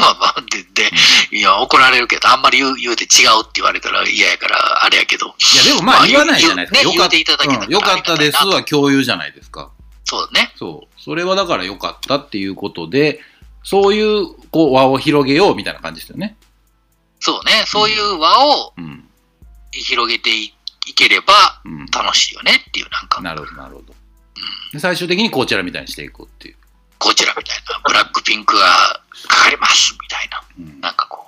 [SPEAKER 2] まあまあ、で、で、いや、怒られるけど、あんまり言う言うて違うって言われたら嫌やから、あれやけど、
[SPEAKER 1] いや、でもまあ、言わないじゃないですか。よかっ
[SPEAKER 2] 言うね言うていただけ
[SPEAKER 1] よかったですは共有じゃないですか。
[SPEAKER 2] そうね。
[SPEAKER 1] そう。それはだから良かったっていうことで、そういう、こう、輪を広げようみたいな感じですよね。
[SPEAKER 2] そうね。そういう輪を
[SPEAKER 1] うん。
[SPEAKER 2] 広げていいければ
[SPEAKER 1] うん。
[SPEAKER 2] 楽しいよねっていう、なんか、
[SPEAKER 1] なるほど、なるほど。で最終的にこちらみたいにしていくっていう。
[SPEAKER 2] こちらみたいな、ブラックピンクがかかりますみたいな、
[SPEAKER 1] うん。
[SPEAKER 2] なんかこ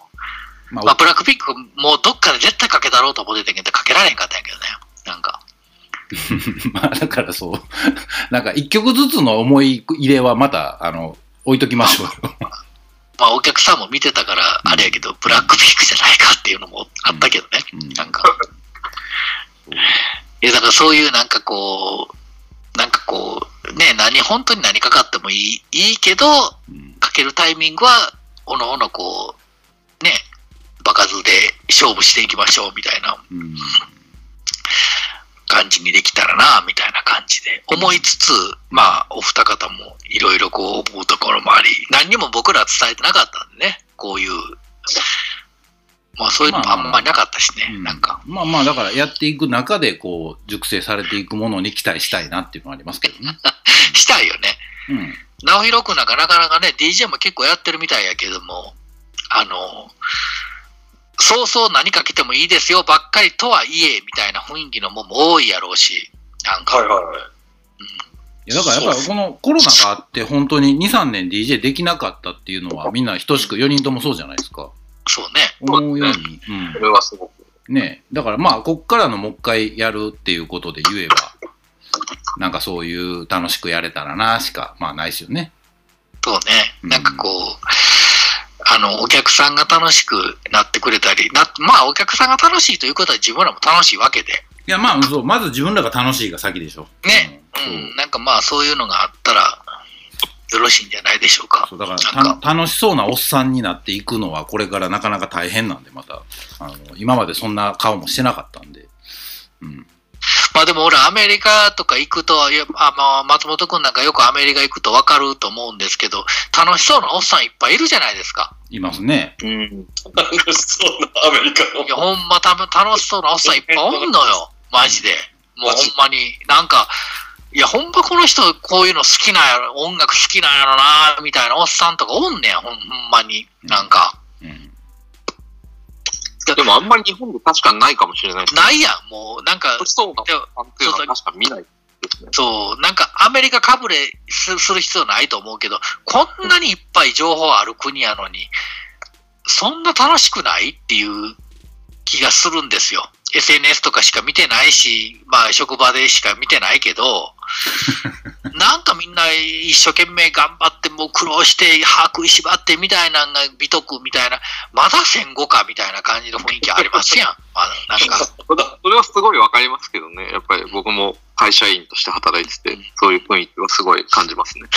[SPEAKER 2] う。
[SPEAKER 1] ま
[SPEAKER 2] まあ、ブラックピンクもうどっかで絶対かけたろうと思ってたけど、かけられへんかったんやけどね。なんか、
[SPEAKER 1] まあ、だからそう。なんか、一曲ずつの思い入れはまた、あの、置いときましょうよ。
[SPEAKER 2] まあ、お客さんも見てたから、あれやけど、ブラックピンクじゃないかっていうのもあったけどね。
[SPEAKER 1] うん
[SPEAKER 2] なんか。いや、だからそういうなんかこう、なんかこう、ね、何、本当に何かかってもいい、いいけど、
[SPEAKER 1] うん
[SPEAKER 2] かけるタイミングは、おのおのこう、ね、場数で勝負していきましょうみたいな
[SPEAKER 1] うん。
[SPEAKER 2] 感じにできたらな、みたいな感じで思いつつ、まあ、お二方もいろいろこう思うところもあり、何にも僕らは伝えてなかったんでね、こういう、まあそういうのもあんまりなかったしね、
[SPEAKER 1] うん
[SPEAKER 2] なんか。
[SPEAKER 1] まあまあ、だからやっていく中で、こう、熟成されていくものに期待したいなっていうのはありますけどね。
[SPEAKER 2] したいよね。
[SPEAKER 1] うん。
[SPEAKER 2] 直弘くんなんかなかなかね、DJ も結構やってるみたいやけども、あの、そうそう何かけてもいいですよばっかりとはいえ、みたいな雰囲気のもんも多いやろうし、なんか、
[SPEAKER 3] はいはいはい。
[SPEAKER 1] いやだからやっぱりこのコロナがあって本当に2、3年 DJ できなかったっていうのはみんな等しく4人ともそうじゃないですか。
[SPEAKER 2] そうね。
[SPEAKER 1] 思うように。
[SPEAKER 4] それはすごく。
[SPEAKER 1] うん。ねだからまあこっからのもう一回やるっていうことで言えば、なんかそういう楽しくやれたらなしか、まあないですよね。
[SPEAKER 2] そうね。
[SPEAKER 1] うん
[SPEAKER 2] なんかこう、あの、お客さんが楽しくなってくれたり、なまあお客さんが楽しいということは自分らも楽しいわけで、
[SPEAKER 1] いやまあそう、まず自分らが楽しいが先でしょ。
[SPEAKER 2] ね。
[SPEAKER 1] う
[SPEAKER 2] うんん。なんかまあそういうのがあったら、よろしいんじゃないでしょうか。
[SPEAKER 1] そうだから楽しそうなおっさんになっていくのはこれからなかなか大変なんでまたあの今までそんな顔もしてなかったんで、うん、
[SPEAKER 2] まあでも俺アメリカとか行くと、あまあ松本くんなんかよくアメリカ行くとわかると思うんですけど、楽しそうなおっさんいっぱいいるじゃないですか。
[SPEAKER 1] いますね。
[SPEAKER 4] うん。
[SPEAKER 3] 楽しそうなアメリカの
[SPEAKER 2] いや、ほんまた楽しそうなおっさんいっぱいおんのよ。マジで。もうほんまに。なんか、いや、ほんまこの人こういうの好きなんやろ、音楽好きなんやろな、みたいなおっさんとかおんねや、ほんほんまに。なんか。
[SPEAKER 1] うん
[SPEAKER 4] でもあんまり日本で確かにないかもしれない。
[SPEAKER 2] ないやん、もう。なんか、
[SPEAKER 4] そうな
[SPEAKER 2] でも
[SPEAKER 4] 感っていうのは確か見ないね。
[SPEAKER 2] そう、なんかアメリカかぶれすする必要ないと思うけど、こんなにいっぱい情報ある国やのに、そんな楽しくないっていう気がするんですよ。SNS とかしか見てないし、まあ職場でしか見てないけど、なんかみんな一生懸命頑張って、もう苦労して、把握しばってみたいなのが美徳みたいな、まだ戦後かみたいな感じの雰囲気ありますやん。まだなんか。
[SPEAKER 4] それはすごいわかりますけどね。やっぱり僕も会社員として働いてて、そういう雰囲気はすごい感じますね。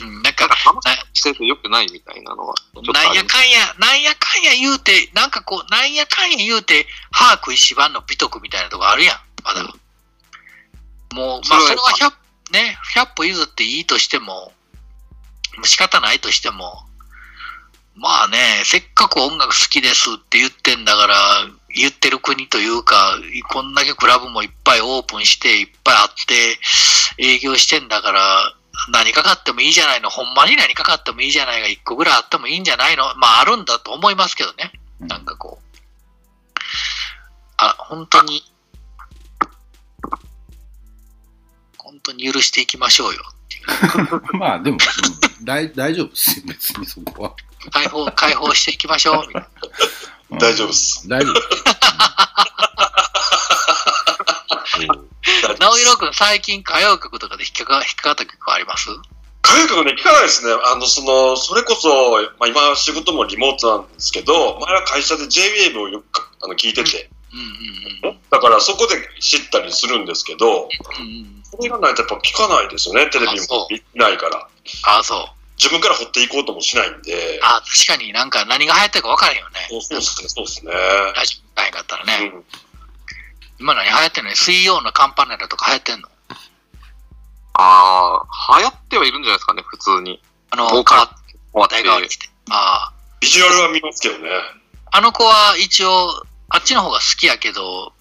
[SPEAKER 2] う んなんか
[SPEAKER 4] なんか楽してて良くないみたいなのは、
[SPEAKER 2] なんやかんや、なんやかんや言うて、なんかこう、なんやかんや言うて、歯食いしばんの美徳みたいなとこあるやん、まだ。もう、まあ、それは100、ね、100歩譲っていいとしても、もう仕方ないとしても、まあね、せっかく音楽好きですって言ってんだから、言ってる国というか、こんだけクラブもいっぱいオープンして、いっぱいあって、営業してんだから、何かかってもいいじゃないの、ほんまに何かかってもいいじゃないが、一個ぐらいあってもいいんじゃないの、まああるんだと思いますけどね、なんかこう。あ、本当に、本当に許していきましょうよ。
[SPEAKER 1] まあでも、うん大大丈夫ですよ、別にそこは。
[SPEAKER 2] 解放、解放していきましょう。みたいな
[SPEAKER 1] うん
[SPEAKER 3] 大丈夫っす。
[SPEAKER 1] 大丈夫。
[SPEAKER 2] 直弘君、最近歌謡曲とかで引っかか引っかかった曲あります？
[SPEAKER 3] 歌謡曲ね、聞かないですね。あの、その、それこそ、まあ今仕事もリモートなんですけど、前は会社で JWAVE をよくあの聞いてて、
[SPEAKER 2] うんうん
[SPEAKER 3] だからそこで知ったりするんですけど、
[SPEAKER 2] うん。うんうん、
[SPEAKER 3] それがないとやっぱ聞かないですよね、テレビも見ないから。
[SPEAKER 2] ああ、そう。
[SPEAKER 3] 自分から掘っていこうともしないんで、
[SPEAKER 2] ああ、確かになんか何が流行ってるか分からへんよね。
[SPEAKER 3] そうそうですね、そうですね。
[SPEAKER 2] ラジオないかったらね。
[SPEAKER 3] うん
[SPEAKER 2] 今何流行ってんの？水曜のカンパネラとか流行ってんの？
[SPEAKER 4] ああ、流行ってはいるんじゃないですかね、普通に。
[SPEAKER 2] あの、
[SPEAKER 4] ボーカル
[SPEAKER 2] 変わっ
[SPEAKER 4] 終わ
[SPEAKER 2] 代替わり
[SPEAKER 4] って。
[SPEAKER 2] して。ああ。
[SPEAKER 3] ビジュアルは見ますけどね。
[SPEAKER 2] あの子は一応、あっちの方が好きやけど、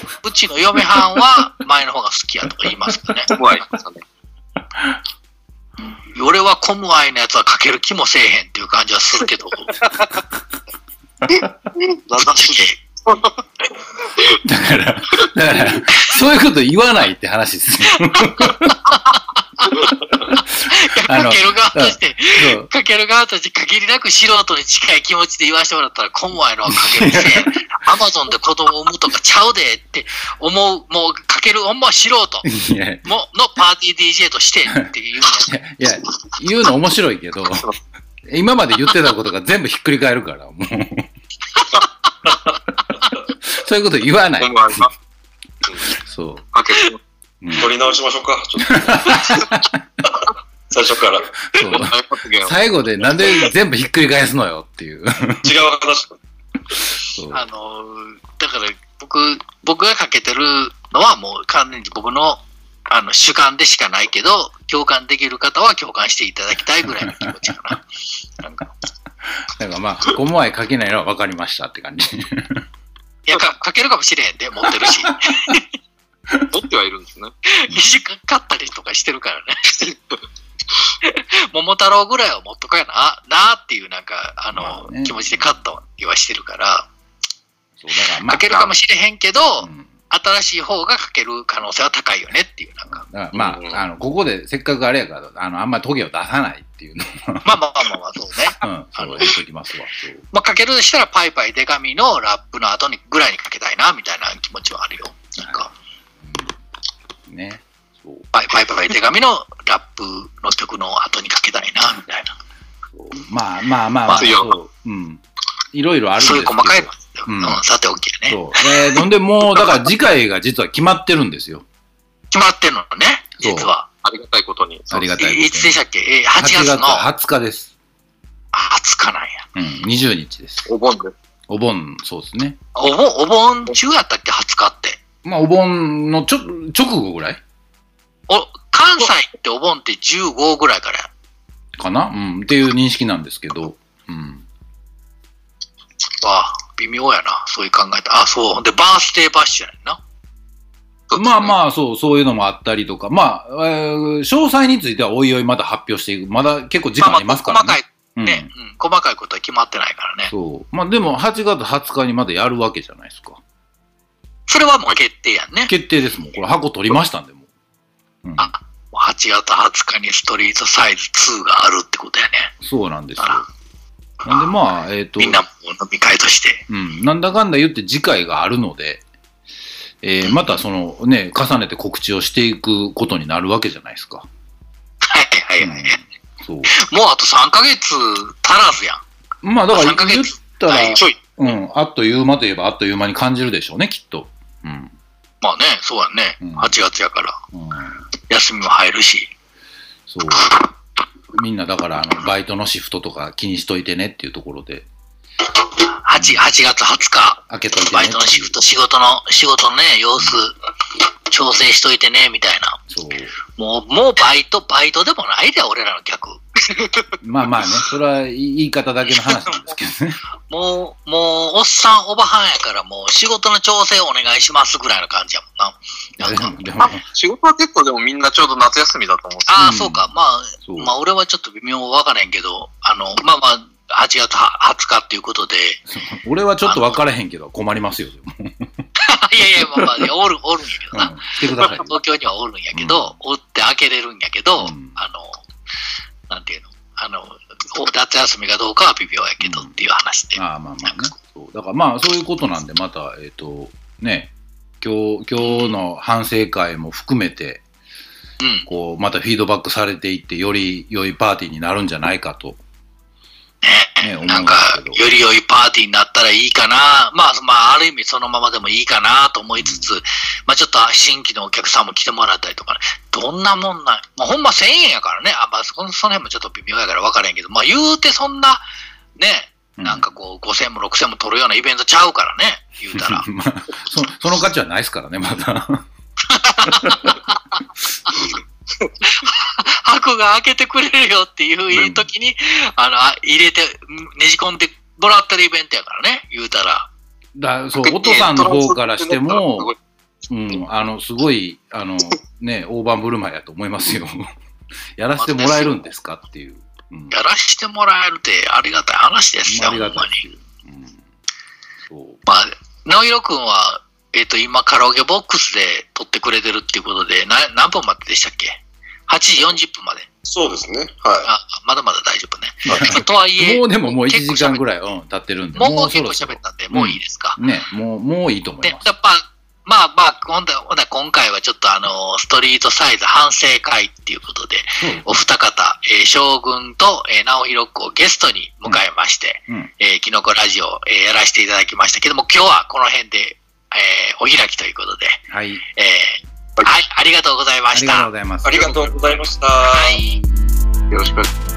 [SPEAKER 2] うちの嫁はんは前の方が好きやとか言いますかね。
[SPEAKER 4] うまいですかね。
[SPEAKER 2] 俺はコムアイのやつはかける気もせえへんっていう感じはするけど。
[SPEAKER 4] なん。だ
[SPEAKER 1] から、だから、そういうこと言わないって話ですよ。あの
[SPEAKER 2] かける側として、かける側として限りなく素人に近い気持ちで言わせてもらったら、コムアイのはかけるせえ。アマゾンで子供を産むとかちゃうでって思う、もうかけるほんま素人のパーティー DJ としてっていうの
[SPEAKER 1] や、いや、言うの面白いけど、今まで言ってたことが全部ひっくり返るから、もう。そういうこと言わないそ
[SPEAKER 4] かける。
[SPEAKER 1] う。うん
[SPEAKER 3] 取り直しましょうか、ちょっと。最初から。
[SPEAKER 1] 最後でなんで全部ひっくり返すのよっていう。
[SPEAKER 3] 話。
[SPEAKER 1] そう
[SPEAKER 2] あのだから僕、僕がかけてるのはもう完全に僕のあの主観でしかないけど、共感できる方は共感していただきたいぐらいの気持ちかな。なんか
[SPEAKER 1] だからまあ、ゴム愛かけないのは分かりましたって感じ。
[SPEAKER 2] いやか、かけるかもしれへんで、持ってるし。
[SPEAKER 4] 持ってはいるんですね。
[SPEAKER 2] 短かったりとかしてるからね。桃太郎ぐらいは持っとかやな、なっていうなんか、あの、
[SPEAKER 1] まあね
[SPEAKER 2] 気持ちでカットはしてるから、
[SPEAKER 1] そう、だからまあ、
[SPEAKER 2] かけるかもしれへんけど、
[SPEAKER 1] うん
[SPEAKER 2] 新しい方がかける可能性は高いよねっていう、なんか。
[SPEAKER 1] ま
[SPEAKER 4] うん
[SPEAKER 1] あ、あの、ここでせっかくあれやから、あの、あんまりトゲを出さないっていうの
[SPEAKER 2] まあまあまあまあ、そうね。
[SPEAKER 1] うん、そう言っときますわ。そう
[SPEAKER 2] まあ、かけるとしたら、パイパイデカミのラップの後にぐらいにかけたいな、みたいな気持ちはあるよ。なんか、
[SPEAKER 1] ね。そう。
[SPEAKER 2] パイパイパイデカミのラップの曲の後にかけたいな、みたいな。
[SPEAKER 1] まあまあまあ、まあそう。うん。いろいろあるんですけど。
[SPEAKER 2] そういう細かいの、
[SPEAKER 1] うん
[SPEAKER 2] うん、さておきやね。
[SPEAKER 1] そう。えー、ほんでもう、だから次回が実は決まってるんですよ。
[SPEAKER 2] 決まってんのね、実は。
[SPEAKER 4] ありがたいことに。
[SPEAKER 1] ありがたいことに
[SPEAKER 2] いいつでしたっけ？えー ?8 月の
[SPEAKER 1] 20日です。
[SPEAKER 2] 20日なんや。
[SPEAKER 1] うん、20日です。
[SPEAKER 4] お盆で。
[SPEAKER 1] お盆、そうですね。
[SPEAKER 2] お盆、お盆中やったっけ ?20 日って。
[SPEAKER 1] まあ、お盆のちょ、直後ぐらい？
[SPEAKER 2] お、関西ってお盆って15ぐらいからや。
[SPEAKER 1] かな？うん、っていう認識なんですけど。うん。
[SPEAKER 2] あ微妙やな。そういう考えた。あ、そう。で、バースデーバッシュやな。
[SPEAKER 1] まあまあ、そう、そういうのもあったりとか、まあ、えー詳細についてはおいおいまた発表していく。まだ結構時間ありますからね。
[SPEAKER 2] まあまあ、細か
[SPEAKER 1] うん
[SPEAKER 2] いね、うん、細かいことは決まってないからね。
[SPEAKER 1] そう。まあでも、8月20日にまだやるわけじゃないですか。
[SPEAKER 2] それはもう決定やんね。
[SPEAKER 1] 決定ですもん。これ箱取りましたんで、もう。うん、
[SPEAKER 2] あもう8月20日にストリートサイズ2があるってことやね。
[SPEAKER 1] そうなんですよ。
[SPEAKER 2] あ
[SPEAKER 1] なんでまあ、えっ、と、
[SPEAKER 2] みんなも飲み会として。
[SPEAKER 1] うん、なんだかんだ言って次回があるので、えーまたそのね、重ねて告知をしていくことになるわけじゃないですか。
[SPEAKER 2] はいはいはい。
[SPEAKER 1] そう。
[SPEAKER 2] もうあと3ヶ月足らずやん。
[SPEAKER 1] まあだから
[SPEAKER 2] 3ヶ
[SPEAKER 1] 言っ
[SPEAKER 2] 月
[SPEAKER 1] たら、
[SPEAKER 2] はい
[SPEAKER 4] ちょい。
[SPEAKER 1] うん、あっという間といえばあっという間に感じるでしょうね、きっと。うん。
[SPEAKER 2] まあね、そうやね。
[SPEAKER 1] うん
[SPEAKER 2] 8月やから。
[SPEAKER 1] うん、
[SPEAKER 2] 休みも入るし。
[SPEAKER 1] そう。みんなだから、あの、バイトのシフトとか気にしといてねっていうところで、
[SPEAKER 2] 8, 8月20日、
[SPEAKER 1] 開けといてね
[SPEAKER 2] バイトのシフト、仕事の、仕事のね、様子、調整しといてね、みたいな。
[SPEAKER 1] そう。
[SPEAKER 2] もう、もうバイト、バイトでもないで、俺らの客。
[SPEAKER 1] まあまあね、それは言い方だけの話なんですけどね。
[SPEAKER 2] もう、もう、おっさん、おばはんやから、もう、仕事の調整お願いしますぐらいの感じやもんな。なんか
[SPEAKER 1] でも、でも
[SPEAKER 4] あ仕事は結構でもみんなちょうど夏休みだと思うんですよ
[SPEAKER 2] ああ、
[SPEAKER 1] うん
[SPEAKER 2] そうか。まあ、まあ、俺はちょっと微妙わからへんけど、あの、まあまあ、8月20日っていうことで、
[SPEAKER 1] 俺はちょっと分からへんけど困りますよ。
[SPEAKER 2] いやいや、まあまあ、おる、おるんやけどな。
[SPEAKER 1] うん、来てくださいよ。
[SPEAKER 2] 東京にはおるんやけど、おって開けれるんやけど、
[SPEAKER 1] うん
[SPEAKER 2] あの、なんていうの、あの、夏休みがどうかは微妙やけどっていう話で。
[SPEAKER 1] ああまあまあね。そうだからまあそういうことなんで、また、えっ、と、ね、今日、今日の反省会も含めて、
[SPEAKER 2] うん。
[SPEAKER 1] こう、またフィードバックされていって、より良いパーティーになるんじゃないかと。ね、思うんです
[SPEAKER 2] なんか。より良いパーティーになったらいいかな。まあ、まあ、ある意味そのままでもいいかなと思いつつ、まあ、ちょっと新規のお客さんも来てもらったりとかね。どんなもんなん、まあ、ほんま1000円やからね。あ、まあ、そのその辺もちょっと微妙やから分からへんけど、まあ、言うてそんな、ね、
[SPEAKER 1] うん
[SPEAKER 2] なんかこう、5000も6000も取るようなイベントちゃうからね。言うたら。
[SPEAKER 1] まあ、そその価値はないですからね、まだ。
[SPEAKER 2] 箱が開けてくれるよっていう時に、あの、あ入れて、ねじ込んでもらってるイベントやからね。言うたら。
[SPEAKER 1] だそう、お父さんの方からしても、うん、あの、すごい、あの、ね、大盤振る舞いやと思いますよ。やらせてもらえるんですかっていう。うん、
[SPEAKER 2] やらしてもらえるってありがたい話ですよ、
[SPEAKER 1] あり
[SPEAKER 2] ほんまに
[SPEAKER 1] う。うん。
[SPEAKER 2] まあ、直弘くんは、えっ、と、今、カラオケボックスで撮ってくれてるっていうことで、な何分まででしたっけ ?8 時40分まで。
[SPEAKER 3] そうですね。は
[SPEAKER 2] あ、まだまだ大丈夫ね。まあとはいえ、
[SPEAKER 1] もうでももう1時間ぐ
[SPEAKER 2] らい。
[SPEAKER 1] うん、経ってるんで。
[SPEAKER 2] もう結構喋ったんで、もういいですか？
[SPEAKER 1] ね、もう、もういいと思い
[SPEAKER 2] で、
[SPEAKER 1] ます。
[SPEAKER 2] やっぱ、まあまあ、ほんとほんと今回はちょっとあの、ストリートサイズ反省会っていうことで、
[SPEAKER 1] そう
[SPEAKER 2] お二方、えー将軍と、えー、直弘くんをゲストに迎えまして、
[SPEAKER 1] うん。
[SPEAKER 2] えー、キノコラジオ、えーやらせていただきましたけども、今日はこの辺で、えーお開きということで、
[SPEAKER 1] はい。
[SPEAKER 2] えーはい、ありがとうございました
[SPEAKER 1] ありがとうご。ざいます。
[SPEAKER 3] い。ありがとうございました。
[SPEAKER 2] はい。
[SPEAKER 4] よろしくお願いします。